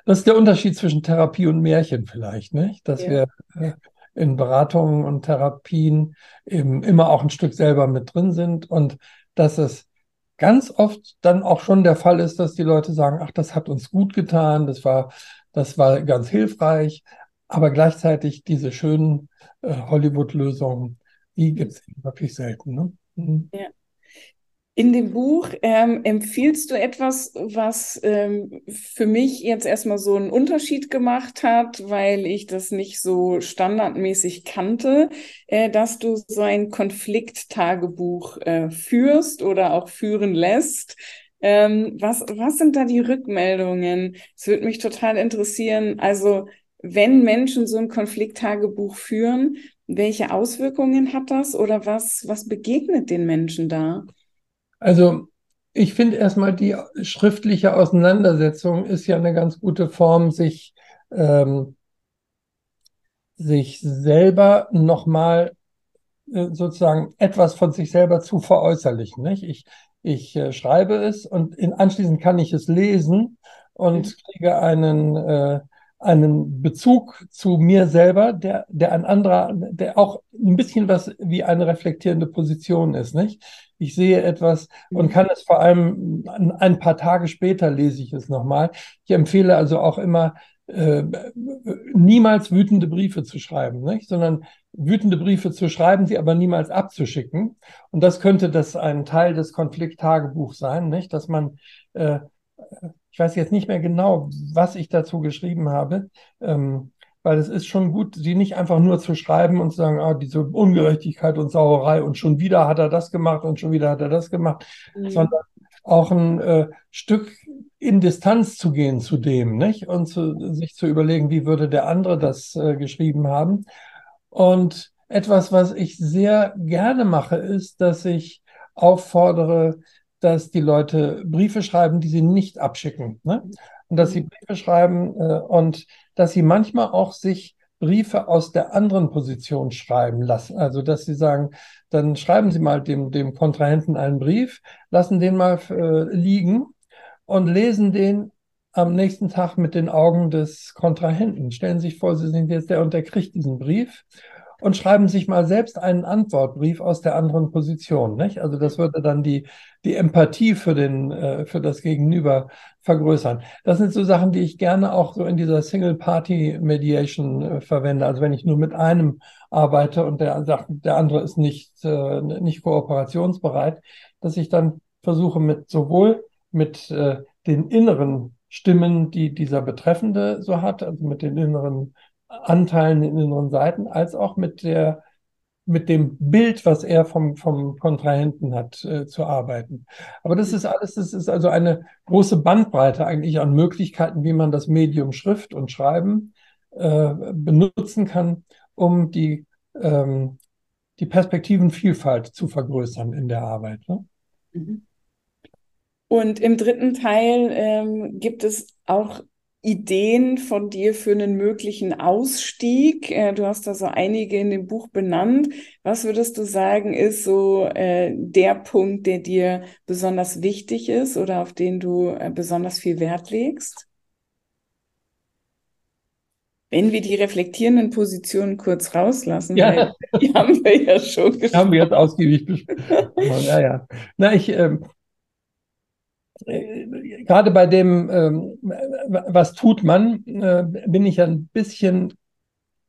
das ist der Unterschied zwischen Therapie und Märchen vielleicht, ne? Dass ja. wir äh, in Beratungen und Therapien eben immer auch ein Stück selber mit drin sind und dass es ganz oft dann auch schon der Fall ist, dass die Leute sagen, ach, das hat uns gut getan, das war, das war ganz hilfreich, aber gleichzeitig diese schönen äh, Hollywood-Lösungen, die gibt es wirklich selten. Ne? Mhm. Ja. In dem Buch ähm, empfiehlst du etwas, was ähm, für mich jetzt erstmal so einen Unterschied gemacht hat, weil ich das nicht so standardmäßig kannte, äh, dass du so ein Konflikttagebuch äh, führst oder auch führen lässt. Ähm, was, was sind da die Rückmeldungen? Es würde mich total interessieren. Also, wenn Menschen so ein Konflikttagebuch führen, welche Auswirkungen hat das oder was, was begegnet den Menschen da? Also ich finde erstmal die schriftliche Auseinandersetzung ist ja eine ganz gute Form, sich, ähm, sich selber nochmal äh, sozusagen etwas von sich selber zu veräußerlichen. Nicht? Ich, ich äh, schreibe es und in, anschließend kann ich es lesen und kriege einen, äh, einen Bezug zu mir selber, der, der ein anderer, der auch ein bisschen was wie eine reflektierende Position ist, nicht? Ich sehe etwas und kann es vor allem ein paar Tage später lese ich es nochmal. Ich empfehle also auch immer, äh, niemals wütende Briefe zu schreiben, nicht? sondern wütende Briefe zu schreiben, sie aber niemals abzuschicken. Und das könnte das ein Teil des Konflikttagebuchs sein, nicht? dass man äh, ich weiß jetzt nicht mehr genau, was ich dazu geschrieben habe, ähm, weil es ist schon gut, sie nicht einfach nur zu schreiben und zu sagen, ah, diese Ungerechtigkeit und Sauerei und schon wieder hat er das gemacht und schon wieder hat er das gemacht, mhm. sondern auch ein äh, Stück in Distanz zu gehen zu dem, nicht? Und zu, sich zu überlegen, wie würde der andere das äh, geschrieben haben. Und etwas, was ich sehr gerne mache, ist, dass ich auffordere, dass die Leute Briefe schreiben, die sie nicht abschicken. Ne? Und dass sie mhm. Briefe schreiben äh, und dass sie manchmal auch sich Briefe aus der anderen Position schreiben lassen. Also, dass sie sagen, dann schreiben Sie mal dem, dem Kontrahenten einen Brief, lassen den mal äh, liegen und lesen den am nächsten Tag mit den Augen des Kontrahenten. Stellen Sie sich vor, Sie sind jetzt der und der kriegt diesen Brief und schreiben sich mal selbst einen Antwortbrief aus der anderen Position. Nicht? Also das würde dann die, die Empathie für, den, äh, für das Gegenüber vergrößern. Das sind so Sachen, die ich gerne auch so in dieser Single-Party-Mediation äh, verwende. Also wenn ich nur mit einem arbeite und der der andere ist nicht, äh, nicht kooperationsbereit, dass ich dann versuche mit sowohl mit äh, den inneren Stimmen, die dieser Betreffende so hat, also mit den inneren Anteilen in inneren Seiten, als auch mit der mit dem Bild, was er vom, vom Kontrahenten hat, äh, zu arbeiten. Aber das ist alles, das ist also eine große Bandbreite eigentlich an Möglichkeiten, wie man das Medium Schrift und Schreiben äh, benutzen kann, um die, ähm, die Perspektivenvielfalt zu vergrößern in der Arbeit. Ne? Mhm. Und im dritten Teil ähm, gibt es auch Ideen von dir für einen möglichen Ausstieg? Äh, du hast da so einige in dem Buch benannt. Was würdest du sagen, ist so äh, der Punkt, der dir besonders wichtig ist oder auf den du äh, besonders viel Wert legst? Wenn wir die reflektierenden Positionen kurz rauslassen, ja. die haben wir ja schon gesprochen. Haben wir jetzt ausgiebig [laughs] besprochen. ja, ja. Na, ich, ähm, äh, gerade bei dem, ähm, was tut man, äh, bin ich ein bisschen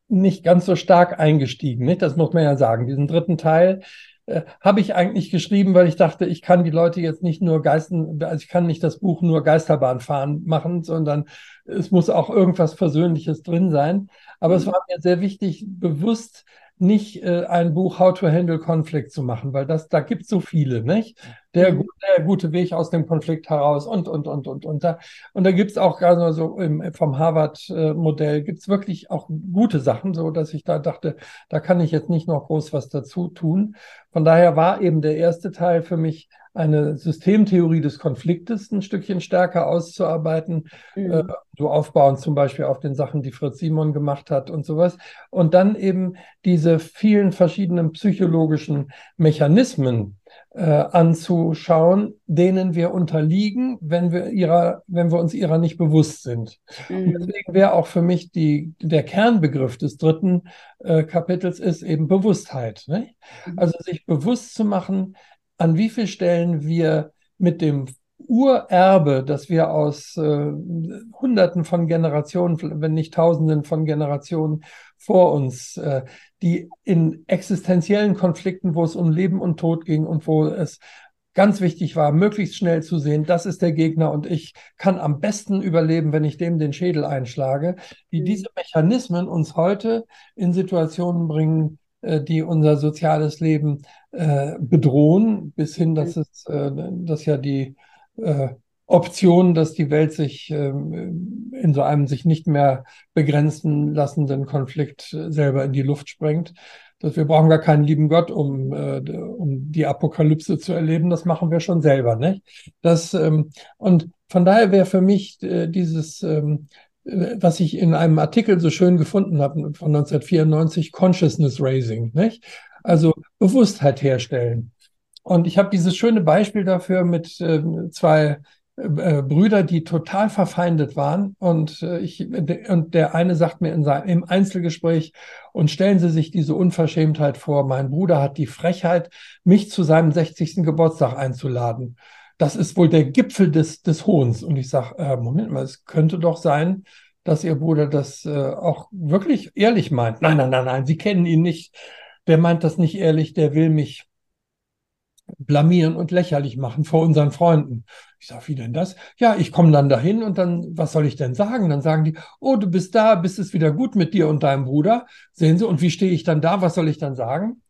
nicht ganz so stark eingestiegen. Nicht? Das muss man ja sagen. Diesen dritten Teil äh, habe ich eigentlich geschrieben, weil ich dachte, ich kann die Leute jetzt nicht nur Geisten, also ich kann nicht das Buch nur Geisterbahn fahren machen, sondern es muss auch irgendwas Versöhnliches drin sein. Aber mhm. es war mir sehr wichtig, bewusst nicht äh, ein Buch How to Handle Conflict zu machen, weil das, da gibt es so viele, nicht? Der, mhm. der, gute Weg aus dem Konflikt heraus und, und, und, und, und. Da, und da gibt es auch gerade so im, vom Harvard-Modell gibt es wirklich auch gute Sachen, so dass ich da dachte, da kann ich jetzt nicht noch groß was dazu tun. Von daher war eben der erste Teil für mich eine Systemtheorie des Konfliktes ein Stückchen stärker auszuarbeiten, mhm. äh, so aufbauend zum Beispiel auf den Sachen, die Fritz Simon gemacht hat und sowas. Und dann eben diese vielen verschiedenen psychologischen Mechanismen äh, anzuschauen, denen wir unterliegen, wenn wir ihrer, wenn wir uns ihrer nicht bewusst sind. Mhm. Deswegen wäre auch für mich die, der Kernbegriff des dritten äh, Kapitels ist eben Bewusstheit. Ne? Also sich bewusst zu machen, an wie vielen Stellen wir mit dem Urerbe, das wir aus äh, Hunderten von Generationen, wenn nicht Tausenden von Generationen vor uns, äh, die in existenziellen Konflikten, wo es um Leben und Tod ging und wo es ganz wichtig war, möglichst schnell zu sehen, das ist der Gegner und ich kann am besten überleben, wenn ich dem den Schädel einschlage, wie mhm. diese Mechanismen uns heute in Situationen bringen, die unser soziales Leben äh, bedrohen, bis hin, dass es, äh, dass ja die äh, Option, dass die Welt sich ähm, in so einem sich nicht mehr begrenzen lassenden Konflikt selber in die Luft sprengt. Dass wir brauchen gar keinen lieben Gott, um, äh, um die Apokalypse zu erleben. Das machen wir schon selber, nicht? Das, ähm, und von daher wäre für mich äh, dieses ähm, was ich in einem Artikel so schön gefunden habe von 1994, Consciousness Raising, nicht? Also Bewusstheit herstellen. Und ich habe dieses schöne Beispiel dafür mit äh, zwei äh, Brüder, die total verfeindet waren. Und äh, ich und der eine sagt mir in seinem, im Einzelgespräch, und stellen Sie sich diese Unverschämtheit vor, mein Bruder hat die Frechheit, mich zu seinem 60. Geburtstag einzuladen das ist wohl der Gipfel des, des Hohns. Und ich sage, äh, Moment mal, es könnte doch sein, dass Ihr Bruder das äh, auch wirklich ehrlich meint. Nein, nein, nein, nein, Sie kennen ihn nicht. Der meint das nicht ehrlich, der will mich blamieren und lächerlich machen vor unseren Freunden. Ich sage, wie denn das? Ja, ich komme dann dahin und dann, was soll ich denn sagen? Dann sagen die, oh, du bist da, bist es wieder gut mit dir und deinem Bruder. Sehen Sie, und wie stehe ich dann da? Was soll ich dann sagen?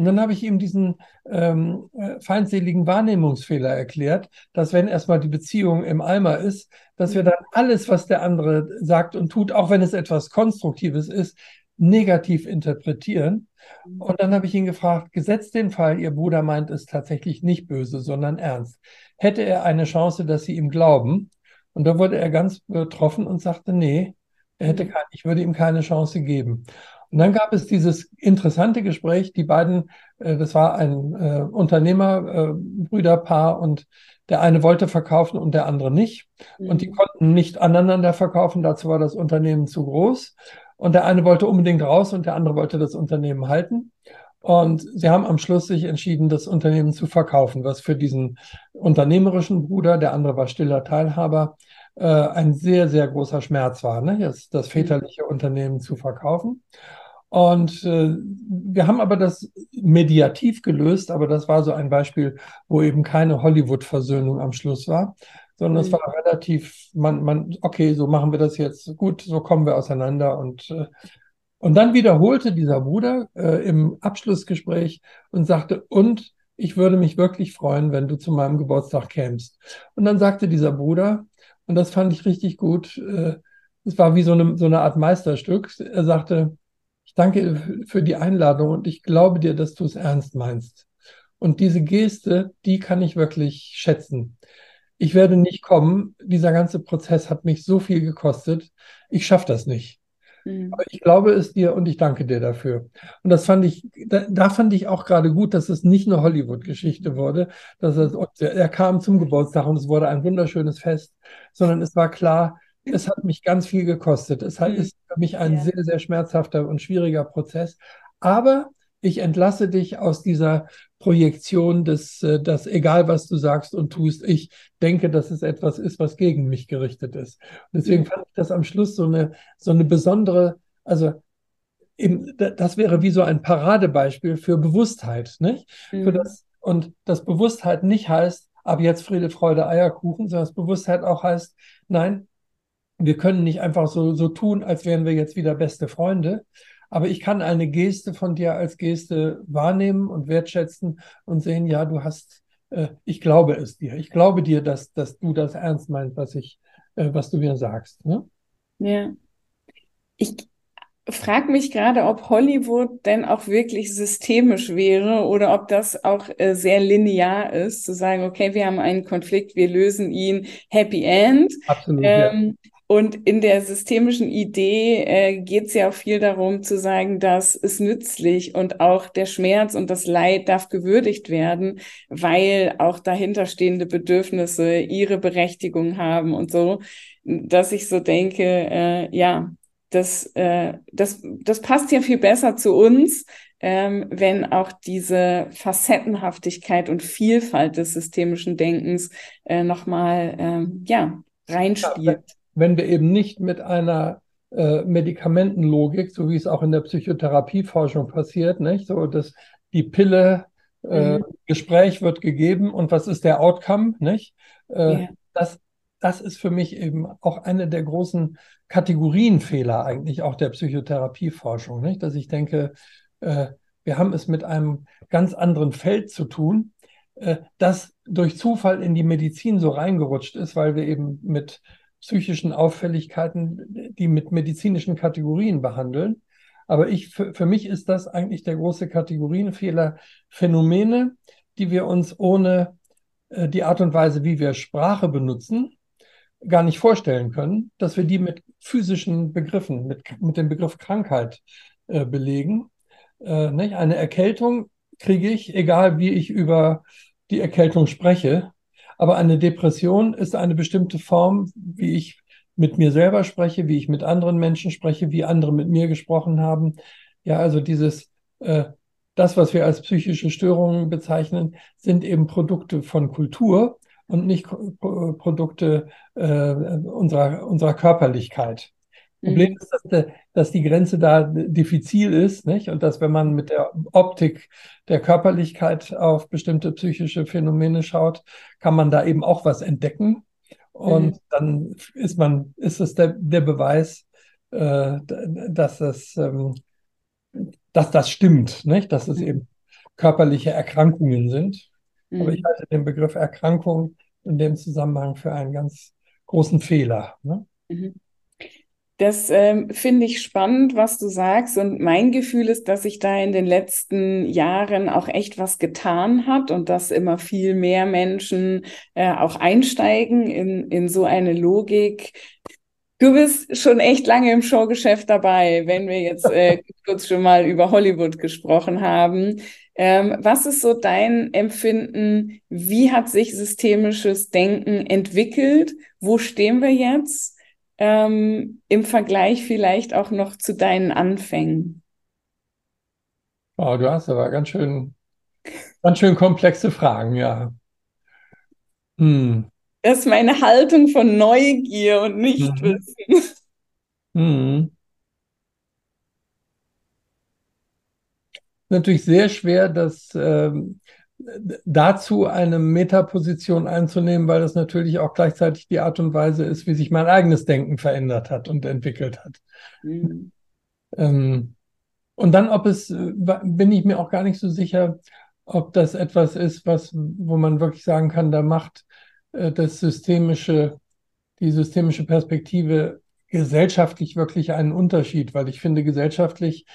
Und dann habe ich ihm diesen ähm, äh, feindseligen Wahrnehmungsfehler erklärt, dass wenn erstmal die Beziehung im Eimer ist, dass wir dann alles, was der andere sagt und tut, auch wenn es etwas Konstruktives ist, negativ interpretieren. Und dann habe ich ihn gefragt, gesetzt den Fall, Ihr Bruder meint es tatsächlich nicht böse, sondern ernst. Hätte er eine Chance, dass Sie ihm glauben? Und da wurde er ganz betroffen und sagte, nee, er hätte keine, ich würde ihm keine Chance geben. Und dann gab es dieses interessante Gespräch, die beiden, äh, das war ein äh, Unternehmerbrüderpaar äh, und der eine wollte verkaufen und der andere nicht. Mhm. Und die mhm. konnten nicht aneinander verkaufen, dazu war das Unternehmen zu groß. Und der eine wollte unbedingt raus und der andere wollte das Unternehmen halten. Und sie haben am Schluss sich entschieden, das Unternehmen zu verkaufen, was für diesen unternehmerischen Bruder, der andere war stiller Teilhaber, äh, ein sehr, sehr großer Schmerz war, ne? das, das mhm. väterliche Unternehmen zu verkaufen. Und äh, wir haben aber das mediativ gelöst, aber das war so ein Beispiel, wo eben keine Hollywood-Versöhnung am Schluss war, sondern es mhm. war relativ, man, man, okay, so machen wir das jetzt, gut, so kommen wir auseinander und äh, Und dann wiederholte dieser Bruder äh, im Abschlussgespräch und sagte, und ich würde mich wirklich freuen, wenn du zu meinem Geburtstag kämst. Und dann sagte dieser Bruder, und das fand ich richtig gut, äh, es war wie so eine, so eine Art Meisterstück, er sagte, ich danke für die Einladung und ich glaube dir, dass du es ernst meinst. Und diese Geste, die kann ich wirklich schätzen. Ich werde nicht kommen. Dieser ganze Prozess hat mich so viel gekostet. Ich schaffe das nicht. Mhm. Aber ich glaube es dir und ich danke dir dafür. Und das fand ich, da, da fand ich auch gerade gut, dass es nicht eine Hollywood-Geschichte wurde, dass es, er kam zum Geburtstag und es wurde ein wunderschönes Fest, sondern es war klar, es hat mich ganz viel gekostet. Es hat, mhm. ist für mich ein ja. sehr, sehr schmerzhafter und schwieriger Prozess. Aber ich entlasse dich aus dieser Projektion des, äh, dass egal was du sagst und tust, ich denke, dass es etwas ist, was gegen mich gerichtet ist. Und deswegen fand ich das am Schluss so eine, so eine besondere, also eben, das wäre wie so ein Paradebeispiel für Bewusstheit, nicht? Mhm. Für das, und das Bewusstheit nicht heißt, ab jetzt Friede, Freude, Eierkuchen, sondern das Bewusstheit auch heißt, nein, wir können nicht einfach so, so tun, als wären wir jetzt wieder beste Freunde, aber ich kann eine Geste von dir als Geste wahrnehmen und wertschätzen und sehen, ja, du hast, äh, ich glaube es dir. Ich glaube dir, dass, dass du das ernst meinst, was ich, äh, was du mir sagst. Ne? Ja. Ich frage mich gerade, ob Hollywood denn auch wirklich systemisch wäre oder ob das auch äh, sehr linear ist, zu sagen, okay, wir haben einen Konflikt, wir lösen ihn, Happy End. Absolut. Ähm, ja. Und in der systemischen Idee äh, geht es ja auch viel darum zu sagen, dass es nützlich und auch der Schmerz und das Leid darf gewürdigt werden, weil auch dahinterstehende Bedürfnisse ihre Berechtigung haben und so, dass ich so denke, äh, ja, das, äh, das, das passt ja viel besser zu uns, ähm, wenn auch diese Facettenhaftigkeit und Vielfalt des systemischen Denkens äh, nochmal, ähm, ja, reinspielt. Ja, wenn wir eben nicht mit einer äh, Medikamentenlogik, so wie es auch in der Psychotherapieforschung passiert, nicht? So, dass die Pille, äh, mhm. Gespräch wird gegeben und was ist der Outcome, nicht? Äh, yeah. Das, das ist für mich eben auch eine der großen Kategorienfehler eigentlich auch der Psychotherapieforschung, nicht? Dass ich denke, äh, wir haben es mit einem ganz anderen Feld zu tun, äh, das durch Zufall in die Medizin so reingerutscht ist, weil wir eben mit psychischen Auffälligkeiten, die mit medizinischen Kategorien behandeln. Aber ich, für, für mich ist das eigentlich der große Kategorienfehler. Phänomene, die wir uns ohne äh, die Art und Weise, wie wir Sprache benutzen, gar nicht vorstellen können, dass wir die mit physischen Begriffen, mit, mit dem Begriff Krankheit äh, belegen. Äh, nicht? Eine Erkältung kriege ich, egal wie ich über die Erkältung spreche, aber eine Depression ist eine bestimmte Form, wie ich mit mir selber spreche, wie ich mit anderen Menschen spreche, wie andere mit mir gesprochen haben. Ja, also dieses, äh, das, was wir als psychische Störungen bezeichnen, sind eben Produkte von Kultur und nicht Produkte äh, unserer, unserer Körperlichkeit. Problem mhm. ist, dass, de, dass, die Grenze da diffizil ist, nicht? Und dass, wenn man mit der Optik der Körperlichkeit auf bestimmte psychische Phänomene schaut, kann man da eben auch was entdecken. Und mhm. dann ist man, ist es der, der Beweis, äh, dass es, ähm, dass das stimmt, nicht? Dass es mhm. eben körperliche Erkrankungen sind. Mhm. Aber ich halte den Begriff Erkrankung in dem Zusammenhang für einen ganz großen Fehler. Ne? Mhm. Das ähm, finde ich spannend, was du sagst. Und mein Gefühl ist, dass sich da in den letzten Jahren auch echt was getan hat und dass immer viel mehr Menschen äh, auch einsteigen in, in so eine Logik. Du bist schon echt lange im Showgeschäft dabei, wenn wir jetzt äh, [laughs] kurz schon mal über Hollywood gesprochen haben. Ähm, was ist so dein Empfinden? Wie hat sich systemisches Denken entwickelt? Wo stehen wir jetzt? Ähm, im Vergleich vielleicht auch noch zu deinen Anfängen? Oh, du hast aber ganz schön, ganz schön komplexe Fragen, ja. Hm. Das ist meine Haltung von Neugier und Nichtwissen. Mhm. Hm. Natürlich sehr schwer, das ähm, dazu eine Metaposition einzunehmen, weil das natürlich auch gleichzeitig die Art und Weise ist, wie sich mein eigenes Denken verändert hat und entwickelt hat. Mhm. Ähm, und dann, ob es, bin ich mir auch gar nicht so sicher, ob das etwas ist, was, wo man wirklich sagen kann, da macht äh, das systemische, die systemische Perspektive gesellschaftlich wirklich einen Unterschied, weil ich finde, gesellschaftlich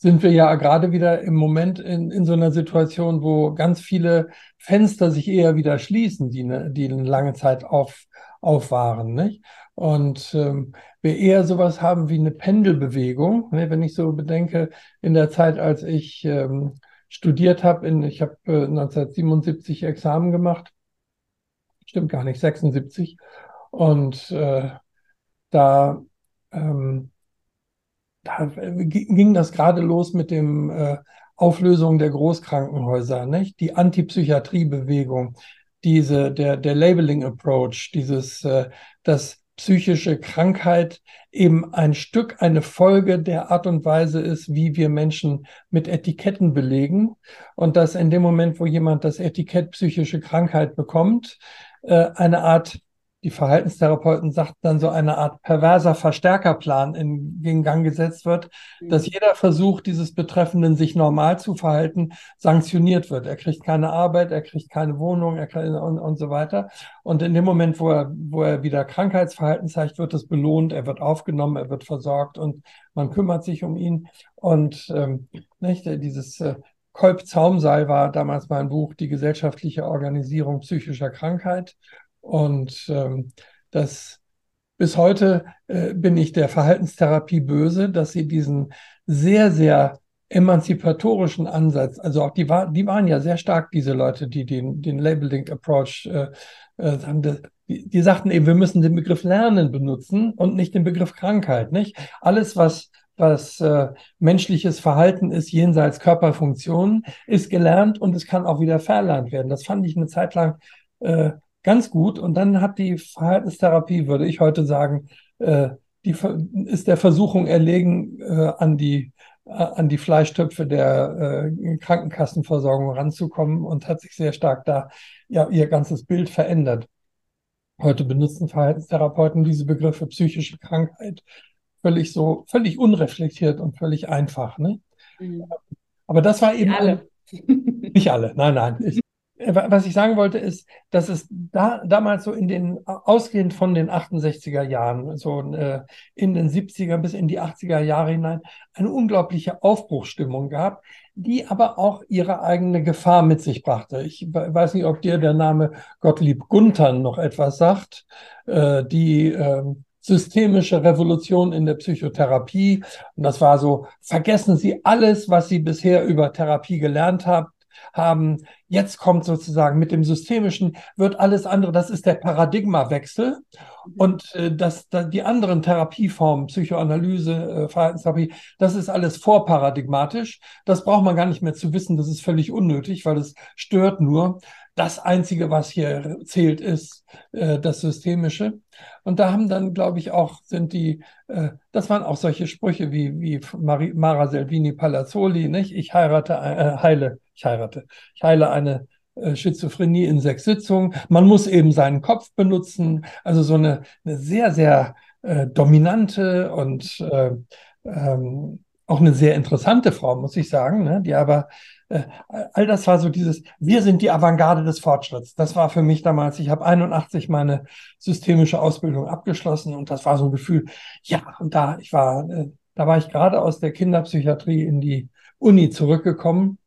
sind wir ja gerade wieder im Moment in, in so einer Situation, wo ganz viele Fenster sich eher wieder schließen, die, ne, die eine lange Zeit auf, auf waren. Nicht? Und ähm, wir eher sowas haben wie eine Pendelbewegung. Ne? Wenn ich so bedenke, in der Zeit, als ich ähm, studiert habe, ich habe äh, 1977 Examen gemacht, stimmt gar nicht, 76. Und äh, da, ähm, ging das gerade los mit dem äh, Auflösung der Großkrankenhäuser, nicht? Die Antipsychiatriebewegung, diese, der, der Labeling Approach, dieses, äh, dass psychische Krankheit eben ein Stück, eine Folge der Art und Weise ist, wie wir Menschen mit Etiketten belegen. Und dass in dem Moment, wo jemand das Etikett psychische Krankheit bekommt, äh, eine Art die Verhaltenstherapeuten sagten dann so eine Art perverser Verstärkerplan in, in Gang gesetzt wird, dass mhm. jeder Versuch dieses Betreffenden, sich normal zu verhalten, sanktioniert wird. Er kriegt keine Arbeit, er kriegt keine Wohnung, er kann, und, und so weiter. Und in dem Moment, wo er, wo er wieder Krankheitsverhalten zeigt, wird es belohnt, er wird aufgenommen, er wird versorgt und man kümmert sich um ihn. Und ähm, nicht, dieses äh, Kolb-Zaumseil war damals mein Buch, die gesellschaftliche Organisierung psychischer Krankheit. Und ähm, das bis heute äh, bin ich der Verhaltenstherapie böse, dass sie diesen sehr, sehr emanzipatorischen Ansatz, also auch die, war, die waren ja sehr stark, diese Leute, die den, den Labeling Approach äh, äh, die, die sagten eben, wir müssen den Begriff Lernen benutzen und nicht den Begriff Krankheit, nicht? Alles, was was äh, menschliches Verhalten ist jenseits Körperfunktionen, ist gelernt und es kann auch wieder verlernt werden. Das fand ich eine Zeit lang äh, ganz gut. Und dann hat die Verhaltenstherapie, würde ich heute sagen, äh, die ist der Versuchung erlegen, äh, an die äh, an die Fleischtöpfe der äh, Krankenkassenversorgung ranzukommen und hat sich sehr stark da ja ihr ganzes Bild verändert. Heute benutzen Verhaltenstherapeuten diese Begriffe psychische Krankheit völlig so, völlig unreflektiert und völlig einfach. Ne? Mhm. Aber das war eben. Nicht alle. Nicht alle, nein, nein. Ich, was ich sagen wollte, ist, dass es da, damals so in den, ausgehend von den 68er Jahren, so äh, in den 70er bis in die 80er Jahre hinein, eine unglaubliche Aufbruchsstimmung gab, die aber auch ihre eigene Gefahr mit sich brachte. Ich weiß nicht, ob dir der Name Gottlieb Guntern noch etwas sagt, äh, die äh, systemische Revolution in der Psychotherapie. Und das war so, vergessen Sie alles, was Sie bisher über Therapie gelernt haben haben. Jetzt kommt sozusagen mit dem Systemischen, wird alles andere, das ist der Paradigmawechsel. Mhm. Und äh, das, da, die anderen Therapieformen, Psychoanalyse, äh, Verhaltenstherapie, das ist alles vorparadigmatisch. Das braucht man gar nicht mehr zu wissen, das ist völlig unnötig, weil es stört nur. Das Einzige, was hier zählt, ist äh, das Systemische. Und da haben dann, glaube ich, auch, sind die, äh, das waren auch solche Sprüche wie, wie Mari, Mara Selvini Palazzoli, nicht? Ich heirate, äh, heile, ich heirate, ich heile eine äh, Schizophrenie in sechs Sitzungen. Man muss eben seinen Kopf benutzen. Also so eine, eine sehr, sehr äh, dominante und äh, ähm, auch eine sehr interessante Frau, muss ich sagen, ne? die aber äh, all das war so dieses, wir sind die Avantgarde des Fortschritts. Das war für mich damals, ich habe 81 meine systemische Ausbildung abgeschlossen und das war so ein Gefühl, ja, und da, ich war, äh, da war ich gerade aus der Kinderpsychiatrie in die Uni zurückgekommen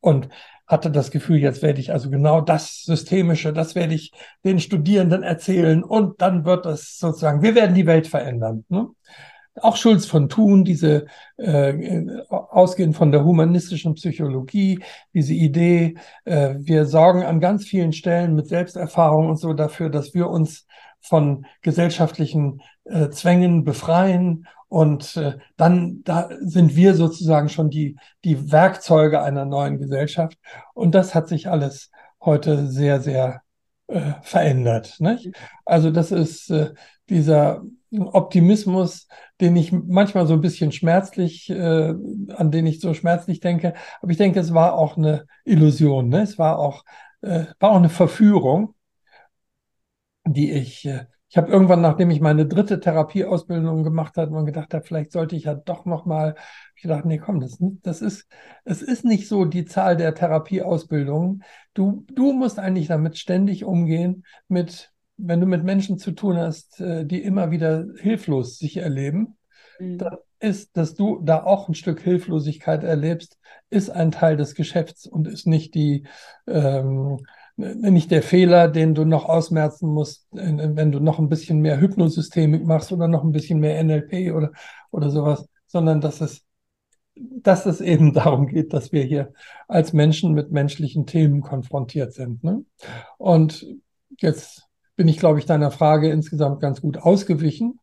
und hatte das Gefühl, jetzt werde ich also genau das Systemische, das werde ich den Studierenden erzählen und dann wird das sozusagen, wir werden die Welt verändern. Ne? auch Schulz von Thun, diese äh, ausgehend von der humanistischen Psychologie, diese Idee, äh, wir sorgen an ganz vielen Stellen mit Selbsterfahrung und so dafür, dass wir uns von gesellschaftlichen äh, Zwängen befreien und äh, dann da sind wir sozusagen schon die die Werkzeuge einer neuen Gesellschaft und das hat sich alles heute sehr sehr äh, verändert. Nicht? Also das ist äh, dieser Optimismus, den ich manchmal so ein bisschen schmerzlich, äh, an den ich so schmerzlich denke. Aber ich denke, es war auch eine Illusion. Ne? Es war auch, äh, war auch eine Verführung, die ich, äh, ich habe irgendwann, nachdem ich meine dritte Therapieausbildung gemacht habe, und gedacht habe, vielleicht sollte ich ja doch noch mal. Ich dachte, nee, komm, das, das ist, es ist nicht so die Zahl der Therapieausbildungen. Du, du musst eigentlich damit ständig umgehen, mit, wenn du mit Menschen zu tun hast, äh, die immer wieder hilflos sich erleben. Mhm. Dann ist, dass du da auch ein Stück Hilflosigkeit erlebst, ist ein Teil des Geschäfts und ist nicht die ähm, nicht der Fehler, den du noch ausmerzen musst, wenn du noch ein bisschen mehr Hypnosystemik machst oder noch ein bisschen mehr NLP oder, oder sowas, sondern dass es, dass es eben [laughs] darum geht, dass wir hier als Menschen mit menschlichen Themen konfrontiert sind. Ne? Und jetzt bin ich, glaube ich, deiner Frage insgesamt ganz gut ausgewichen.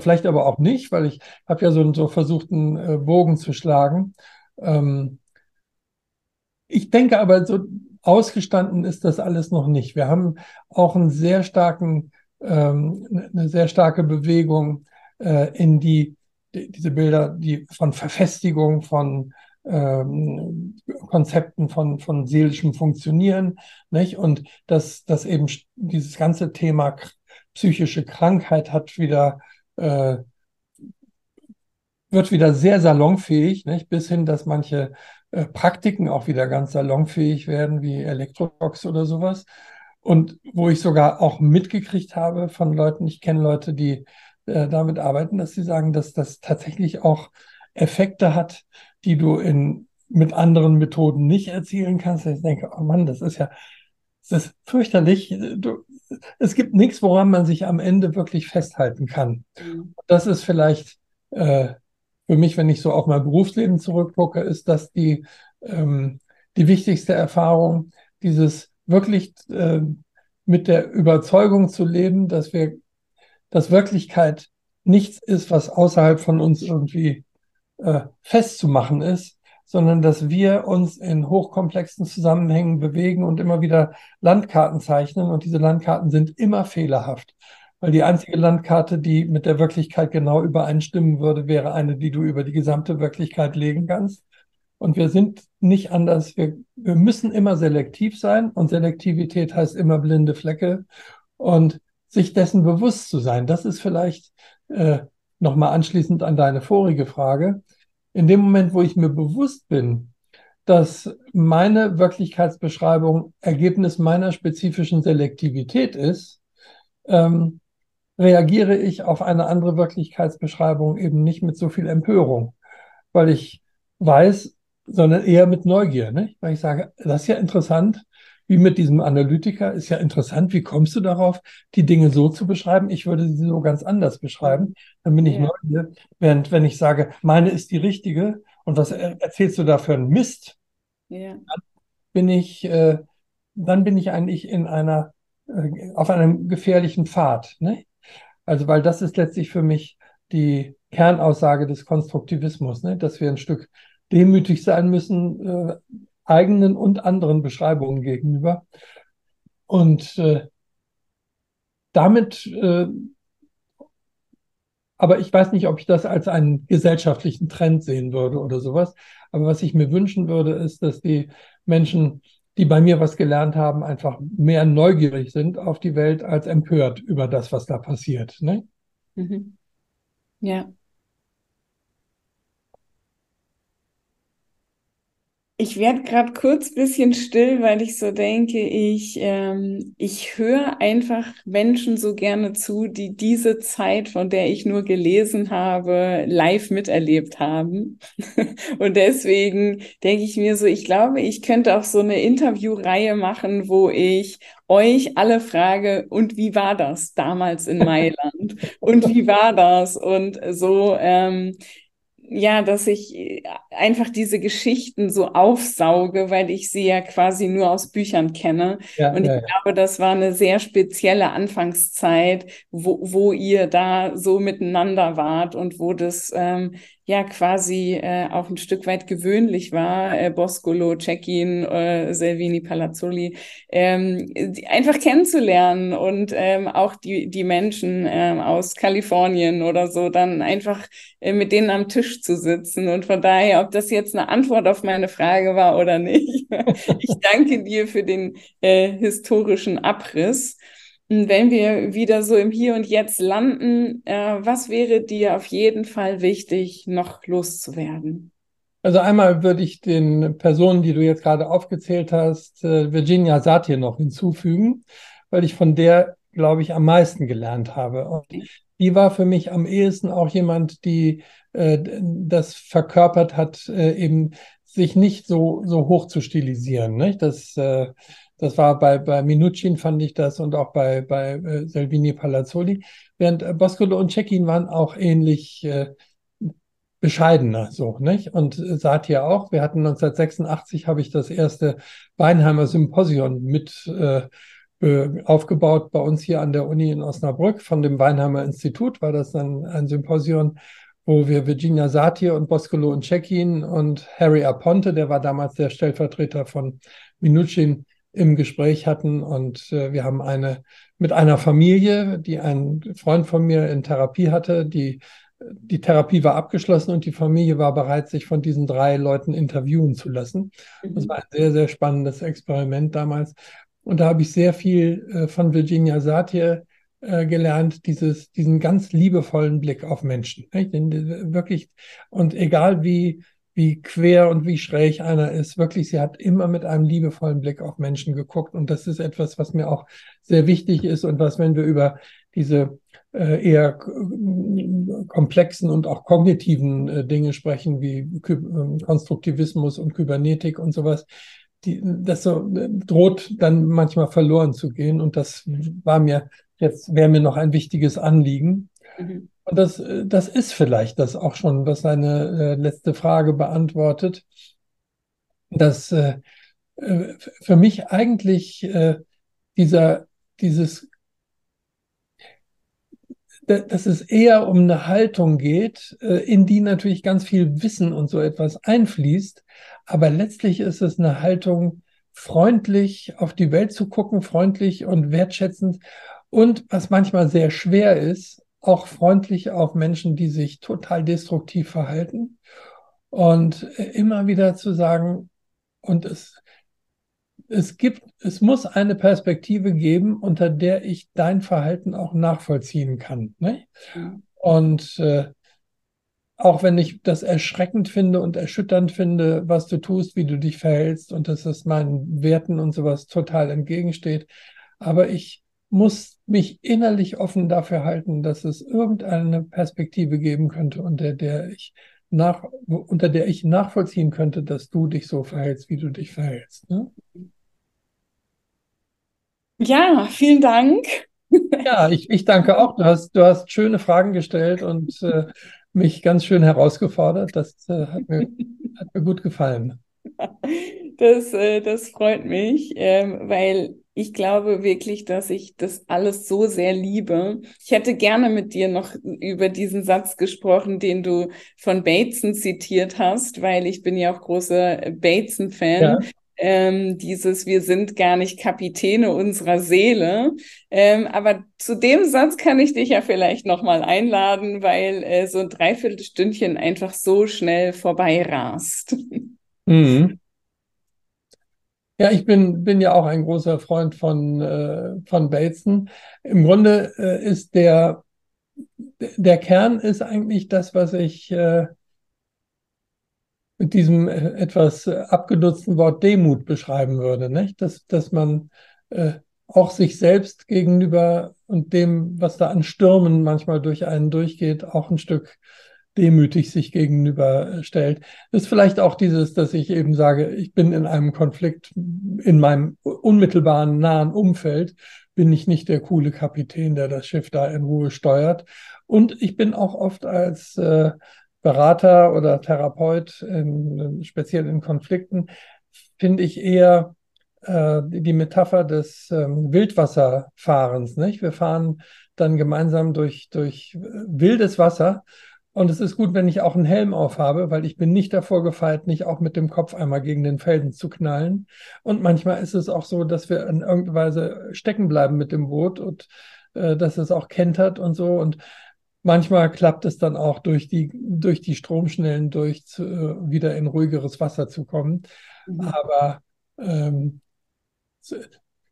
Vielleicht aber auch nicht, weil ich habe ja so, so versucht, einen äh, Bogen zu schlagen. Ähm, ich denke aber so, ausgestanden ist das alles noch nicht. Wir haben auch einen sehr starken, ähm, eine sehr starke Bewegung äh, in die, die, diese Bilder, die von Verfestigung, von ähm, Konzepten von, von seelischem Funktionieren, nicht? Und dass, dass eben dieses ganze Thema psychische Krankheit hat wieder, äh, wird wieder sehr salonfähig, nicht? Bis hin, dass manche äh, Praktiken auch wieder ganz salonfähig werden, wie Elektrobox oder sowas. Und wo ich sogar auch mitgekriegt habe von Leuten, ich kenne Leute, die äh, damit arbeiten, dass sie sagen, dass das tatsächlich auch Effekte hat, die du in, mit anderen Methoden nicht erzielen kannst. Ich denke, oh Mann, das ist ja, das ist fürchterlich. Du, es gibt nichts, woran man sich am Ende wirklich festhalten kann. Mhm. Das ist vielleicht äh, für mich, wenn ich so auf mein Berufsleben zurückgucke, ist das die, ähm, die wichtigste Erfahrung, dieses wirklich äh, mit der Überzeugung zu leben, dass wir, dass Wirklichkeit nichts ist, was außerhalb von uns irgendwie äh, festzumachen ist, sondern dass wir uns in hochkomplexen Zusammenhängen bewegen und immer wieder Landkarten zeichnen und diese Landkarten sind immer fehlerhaft. Weil die einzige Landkarte, die mit der Wirklichkeit genau übereinstimmen würde, wäre eine, die du über die gesamte Wirklichkeit legen kannst. Und wir sind nicht anders. Wir, wir müssen immer selektiv sein und Selektivität heißt immer blinde Flecke und sich dessen bewusst zu sein. Das ist vielleicht äh, nochmal anschließend an deine vorige Frage. In dem Moment, wo ich mir bewusst bin, dass meine Wirklichkeitsbeschreibung Ergebnis meiner spezifischen Selektivität ist, ähm, reagiere ich auf eine andere Wirklichkeitsbeschreibung eben nicht mit so viel Empörung, weil ich weiß, sondern eher mit Neugier, ne? weil ich sage, das ist ja interessant, wie mit diesem Analytiker, ist ja interessant, wie kommst du darauf, die Dinge so zu beschreiben? Ich würde sie so ganz anders beschreiben. Dann bin ich ja. Neugier. Während wenn ich sage, meine ist die richtige und was erzählst du da für einen Mist? Ja. Dann bin ich, äh, dann bin ich eigentlich in einer, äh, auf einem gefährlichen Pfad. Ne? Also, weil das ist letztlich für mich die Kernaussage des Konstruktivismus, ne? dass wir ein Stück demütig sein müssen, äh, eigenen und anderen Beschreibungen gegenüber. Und äh, damit, äh, aber ich weiß nicht, ob ich das als einen gesellschaftlichen Trend sehen würde oder sowas. Aber was ich mir wünschen würde, ist, dass die Menschen die bei mir was gelernt haben, einfach mehr neugierig sind auf die Welt als empört über das, was da passiert. Ne? Mhm. Ja. Ich werde gerade kurz bisschen still, weil ich so denke, ich, ähm, ich höre einfach Menschen so gerne zu, die diese Zeit, von der ich nur gelesen habe, live miterlebt haben. [laughs] Und deswegen denke ich mir so, ich glaube, ich könnte auch so eine Interviewreihe machen, wo ich euch alle frage, und wie war das damals in Mailand? und wie war das? Und so, ähm, ja, dass ich äh, einfach diese Geschichten so aufsauge, weil ich sie ja quasi nur aus Büchern kenne. Ja, und ich ja, glaube, das war eine sehr spezielle Anfangszeit, wo, wo ihr da so miteinander wart und wo das ähm, ja quasi äh, auch ein Stück weit gewöhnlich war, äh, Boscolo, Cecchin, äh, Selvini, Palazzoli, ähm, einfach kennenzulernen und ähm, auch die, die Menschen ähm, aus Kalifornien oder so dann einfach äh, mit denen am Tisch zu sitzen. Und von daher, ob das jetzt eine Antwort auf meine Frage war oder nicht, [laughs] ich danke dir für den äh, historischen Abriss. Wenn wir wieder so im Hier und Jetzt landen, äh, was wäre dir auf jeden Fall wichtig, noch loszuwerden? Also einmal würde ich den Personen, die du jetzt gerade aufgezählt hast, äh, Virginia Satir noch hinzufügen, weil ich von der, glaube ich, am meisten gelernt habe. Und die war für mich am ehesten auch jemand, die äh, das verkörpert hat, äh, eben sich nicht so, so hoch zu stilisieren. Nicht? Das, äh, das war bei, bei Minuchin fand ich das und auch bei, bei äh, Selvini Palazzoli. Während äh, Boscolo und Cekin waren auch ähnlich äh, bescheidener, so, nicht? Und äh, Satir auch. Wir hatten 1986 habe ich das erste Weinheimer Symposion mit äh, aufgebaut bei uns hier an der Uni in Osnabrück. Von dem Weinheimer Institut war das dann ein Symposion, wo wir Virginia Satir und Boscolo und Cekin und Harry Aponte, der war damals der Stellvertreter von Minuchin, im Gespräch hatten. Und äh, wir haben eine mit einer Familie, die ein Freund von mir in Therapie hatte, die die Therapie war abgeschlossen und die Familie war bereit, sich von diesen drei Leuten interviewen zu lassen. Das mhm. war ein sehr, sehr spannendes Experiment damals. Und da habe ich sehr viel äh, von Virginia Satir äh, gelernt, dieses, diesen ganz liebevollen Blick auf Menschen. Wirklich, und egal wie, wie quer und wie schräg einer ist, wirklich, sie hat immer mit einem liebevollen Blick auf Menschen geguckt. Und das ist etwas, was mir auch sehr wichtig ist und was, wenn wir über diese äh, eher komplexen und auch kognitiven äh, Dinge sprechen, wie ähm, Konstruktivismus und Kybernetik und sowas, die, das so äh, droht dann manchmal verloren zu gehen. Und das war mir jetzt, wäre mir noch ein wichtiges Anliegen. Mhm. Und das, das ist vielleicht das auch schon, was seine letzte Frage beantwortet, dass äh, für mich eigentlich äh, dieser, dieses dass es eher um eine Haltung geht, äh, in die natürlich ganz viel Wissen und so etwas einfließt. Aber letztlich ist es eine Haltung, freundlich auf die Welt zu gucken, freundlich und wertschätzend. Und was manchmal sehr schwer ist, auch freundlich auf Menschen, die sich total destruktiv verhalten. Und immer wieder zu sagen, und es, es gibt, es muss eine Perspektive geben, unter der ich dein Verhalten auch nachvollziehen kann. Ne? Mhm. Und äh, auch wenn ich das erschreckend finde und erschütternd finde, was du tust, wie du dich verhältst und dass es meinen Werten und sowas total entgegensteht. Aber ich muss mich innerlich offen dafür halten, dass es irgendeine Perspektive geben könnte, unter der ich nach, unter der ich nachvollziehen könnte, dass du dich so verhältst, wie du dich verhältst. Ne? Ja, vielen Dank. Ja, ich, ich danke auch. Du hast, du hast schöne Fragen gestellt und äh, mich ganz schön herausgefordert. Das äh, hat, mir, hat mir gut gefallen. Das, äh, das freut mich, ähm, weil ich glaube wirklich, dass ich das alles so sehr liebe. Ich hätte gerne mit dir noch über diesen Satz gesprochen, den du von Bateson zitiert hast, weil ich bin ja auch großer Bateson-Fan. Ja ähm, dieses Wir sind gar nicht Kapitäne unserer Seele. Ähm, aber zu dem Satz kann ich dich ja vielleicht nochmal einladen, weil äh, so ein Dreiviertelstündchen einfach so schnell vorbei rast. Mhm. Ja, ich bin, bin ja auch ein großer Freund von, äh, von Bateson. Im Grunde äh, ist der, der Kern ist eigentlich das, was ich äh, mit diesem äh, etwas abgenutzten Wort Demut beschreiben würde, nicht? Dass, dass man äh, auch sich selbst gegenüber und dem, was da an Stürmen manchmal durch einen durchgeht, auch ein Stück demütig sich gegenüber stellt. Das ist vielleicht auch dieses, dass ich eben sage, ich bin in einem Konflikt in meinem unmittelbaren nahen Umfeld, bin ich nicht der coole Kapitän, der das Schiff da in Ruhe steuert. Und ich bin auch oft als äh, Berater oder Therapeut, in, speziell in Konflikten, finde ich eher äh, die Metapher des ähm, Wildwasserfahrens. Nicht? Wir fahren dann gemeinsam durch, durch wildes Wasser. Und es ist gut, wenn ich auch einen Helm aufhabe, weil ich bin nicht davor gefeit, nicht auch mit dem Kopf einmal gegen den Felsen zu knallen. Und manchmal ist es auch so, dass wir in irgendeiner Weise stecken bleiben mit dem Boot und äh, dass es auch kentert und so. Und Manchmal klappt es dann auch durch die, durch die Stromschnellen durch zu, äh, wieder in ruhigeres Wasser zu kommen. Mhm. Aber ähm,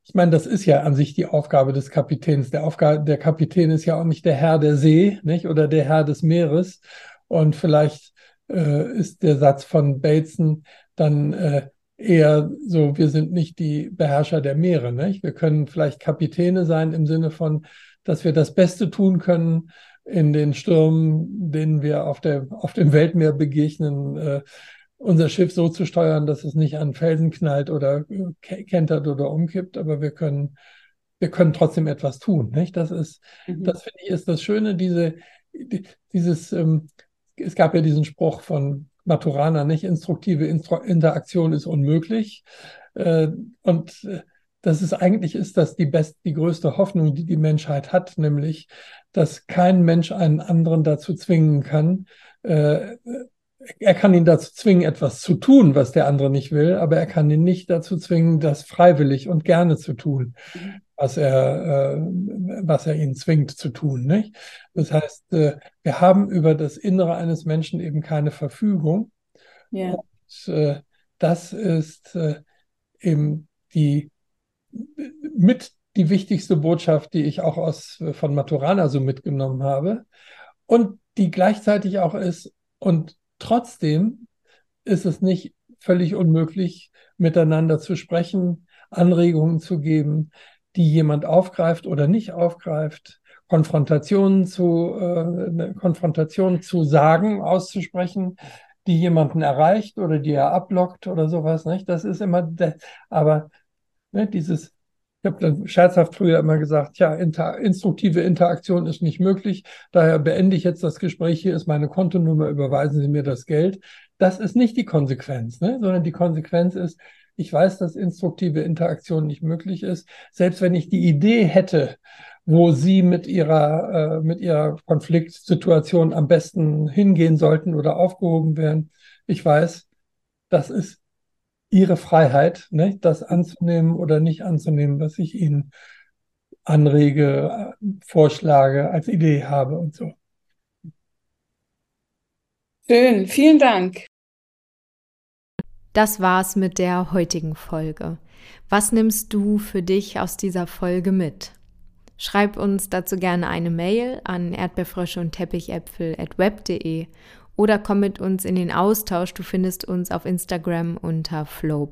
ich meine, das ist ja an sich die Aufgabe des Kapitäns. Der, Aufgabe, der Kapitän ist ja auch nicht der Herr der See, nicht? Oder der Herr des Meeres. Und vielleicht äh, ist der Satz von Bateson dann äh, eher so, wir sind nicht die Beherrscher der Meere. Nicht? Wir können vielleicht Kapitäne sein im Sinne von, dass wir das Beste tun können in den Stürmen, denen wir auf, der, auf dem Weltmeer begegnen. Äh, unser Schiff so zu steuern, dass es nicht an Felsen knallt oder kentert oder umkippt, aber wir können, wir können trotzdem etwas tun. Nicht? Das ist, mhm. das finde ich, ist das Schöne, diese, dieses, ähm, es gab ja diesen Spruch von Maturana, nicht instruktive Instru Interaktion ist unmöglich. Äh, und äh, das ist eigentlich ist das die best, die größte Hoffnung, die die Menschheit hat, nämlich, dass kein Mensch einen anderen dazu zwingen kann, äh, er kann ihn dazu zwingen, etwas zu tun, was der andere nicht will, aber er kann ihn nicht dazu zwingen, das freiwillig und gerne zu tun, was er, äh, was er ihn zwingt zu tun. Nicht? Das heißt, äh, wir haben über das Innere eines Menschen eben keine Verfügung. Ja. Und, äh, das ist äh, eben die mit die wichtigste Botschaft, die ich auch aus von Maturana so mitgenommen habe und die gleichzeitig auch ist und Trotzdem ist es nicht völlig unmöglich, miteinander zu sprechen, Anregungen zu geben, die jemand aufgreift oder nicht aufgreift, Konfrontationen zu, äh, Konfrontationen zu sagen, auszusprechen, die jemanden erreicht oder die er ablockt oder sowas. Nicht? Das ist immer, aber ne, dieses ich habe dann scherzhaft früher immer gesagt, ja, inter instruktive Interaktion ist nicht möglich. Daher beende ich jetzt das Gespräch. Hier ist meine Kontonummer, überweisen Sie mir das Geld. Das ist nicht die Konsequenz, ne? sondern die Konsequenz ist, ich weiß, dass instruktive Interaktion nicht möglich ist. Selbst wenn ich die Idee hätte, wo Sie mit Ihrer, äh, mit Ihrer Konfliktsituation am besten hingehen sollten oder aufgehoben werden. Ich weiß, das ist ihre Freiheit, ne, das anzunehmen oder nicht anzunehmen, was ich ihnen anrege, vorschlage, als Idee habe und so. Schön, vielen Dank. Das war's mit der heutigen Folge. Was nimmst du für dich aus dieser Folge mit? Schreib uns dazu gerne eine Mail an erdbeerfrösche und teppichäpfel at web.de oder komm mit uns in den Austausch. Du findest uns auf Instagram unter flow.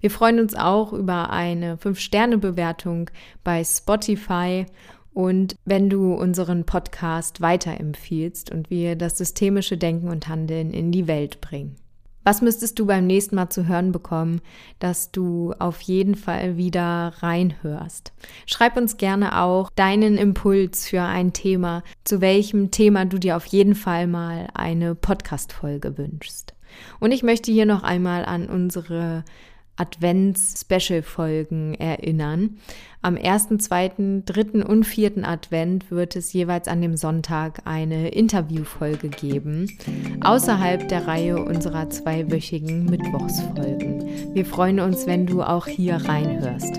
Wir freuen uns auch über eine 5-Sterne-Bewertung bei Spotify und wenn du unseren Podcast weiterempfiehlst und wir das systemische Denken und Handeln in die Welt bringen. Was müsstest du beim nächsten Mal zu hören bekommen, dass du auf jeden Fall wieder reinhörst? Schreib uns gerne auch deinen Impuls für ein Thema, zu welchem Thema du dir auf jeden Fall mal eine Podcast-Folge wünschst. Und ich möchte hier noch einmal an unsere Advents-Special-Folgen erinnern. Am ersten, zweiten, dritten und vierten Advent wird es jeweils an dem Sonntag eine Interviewfolge geben, außerhalb der Reihe unserer zweiwöchigen Mittwochsfolgen. Wir freuen uns, wenn du auch hier reinhörst.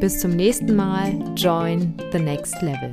Bis zum nächsten Mal. Join the next level.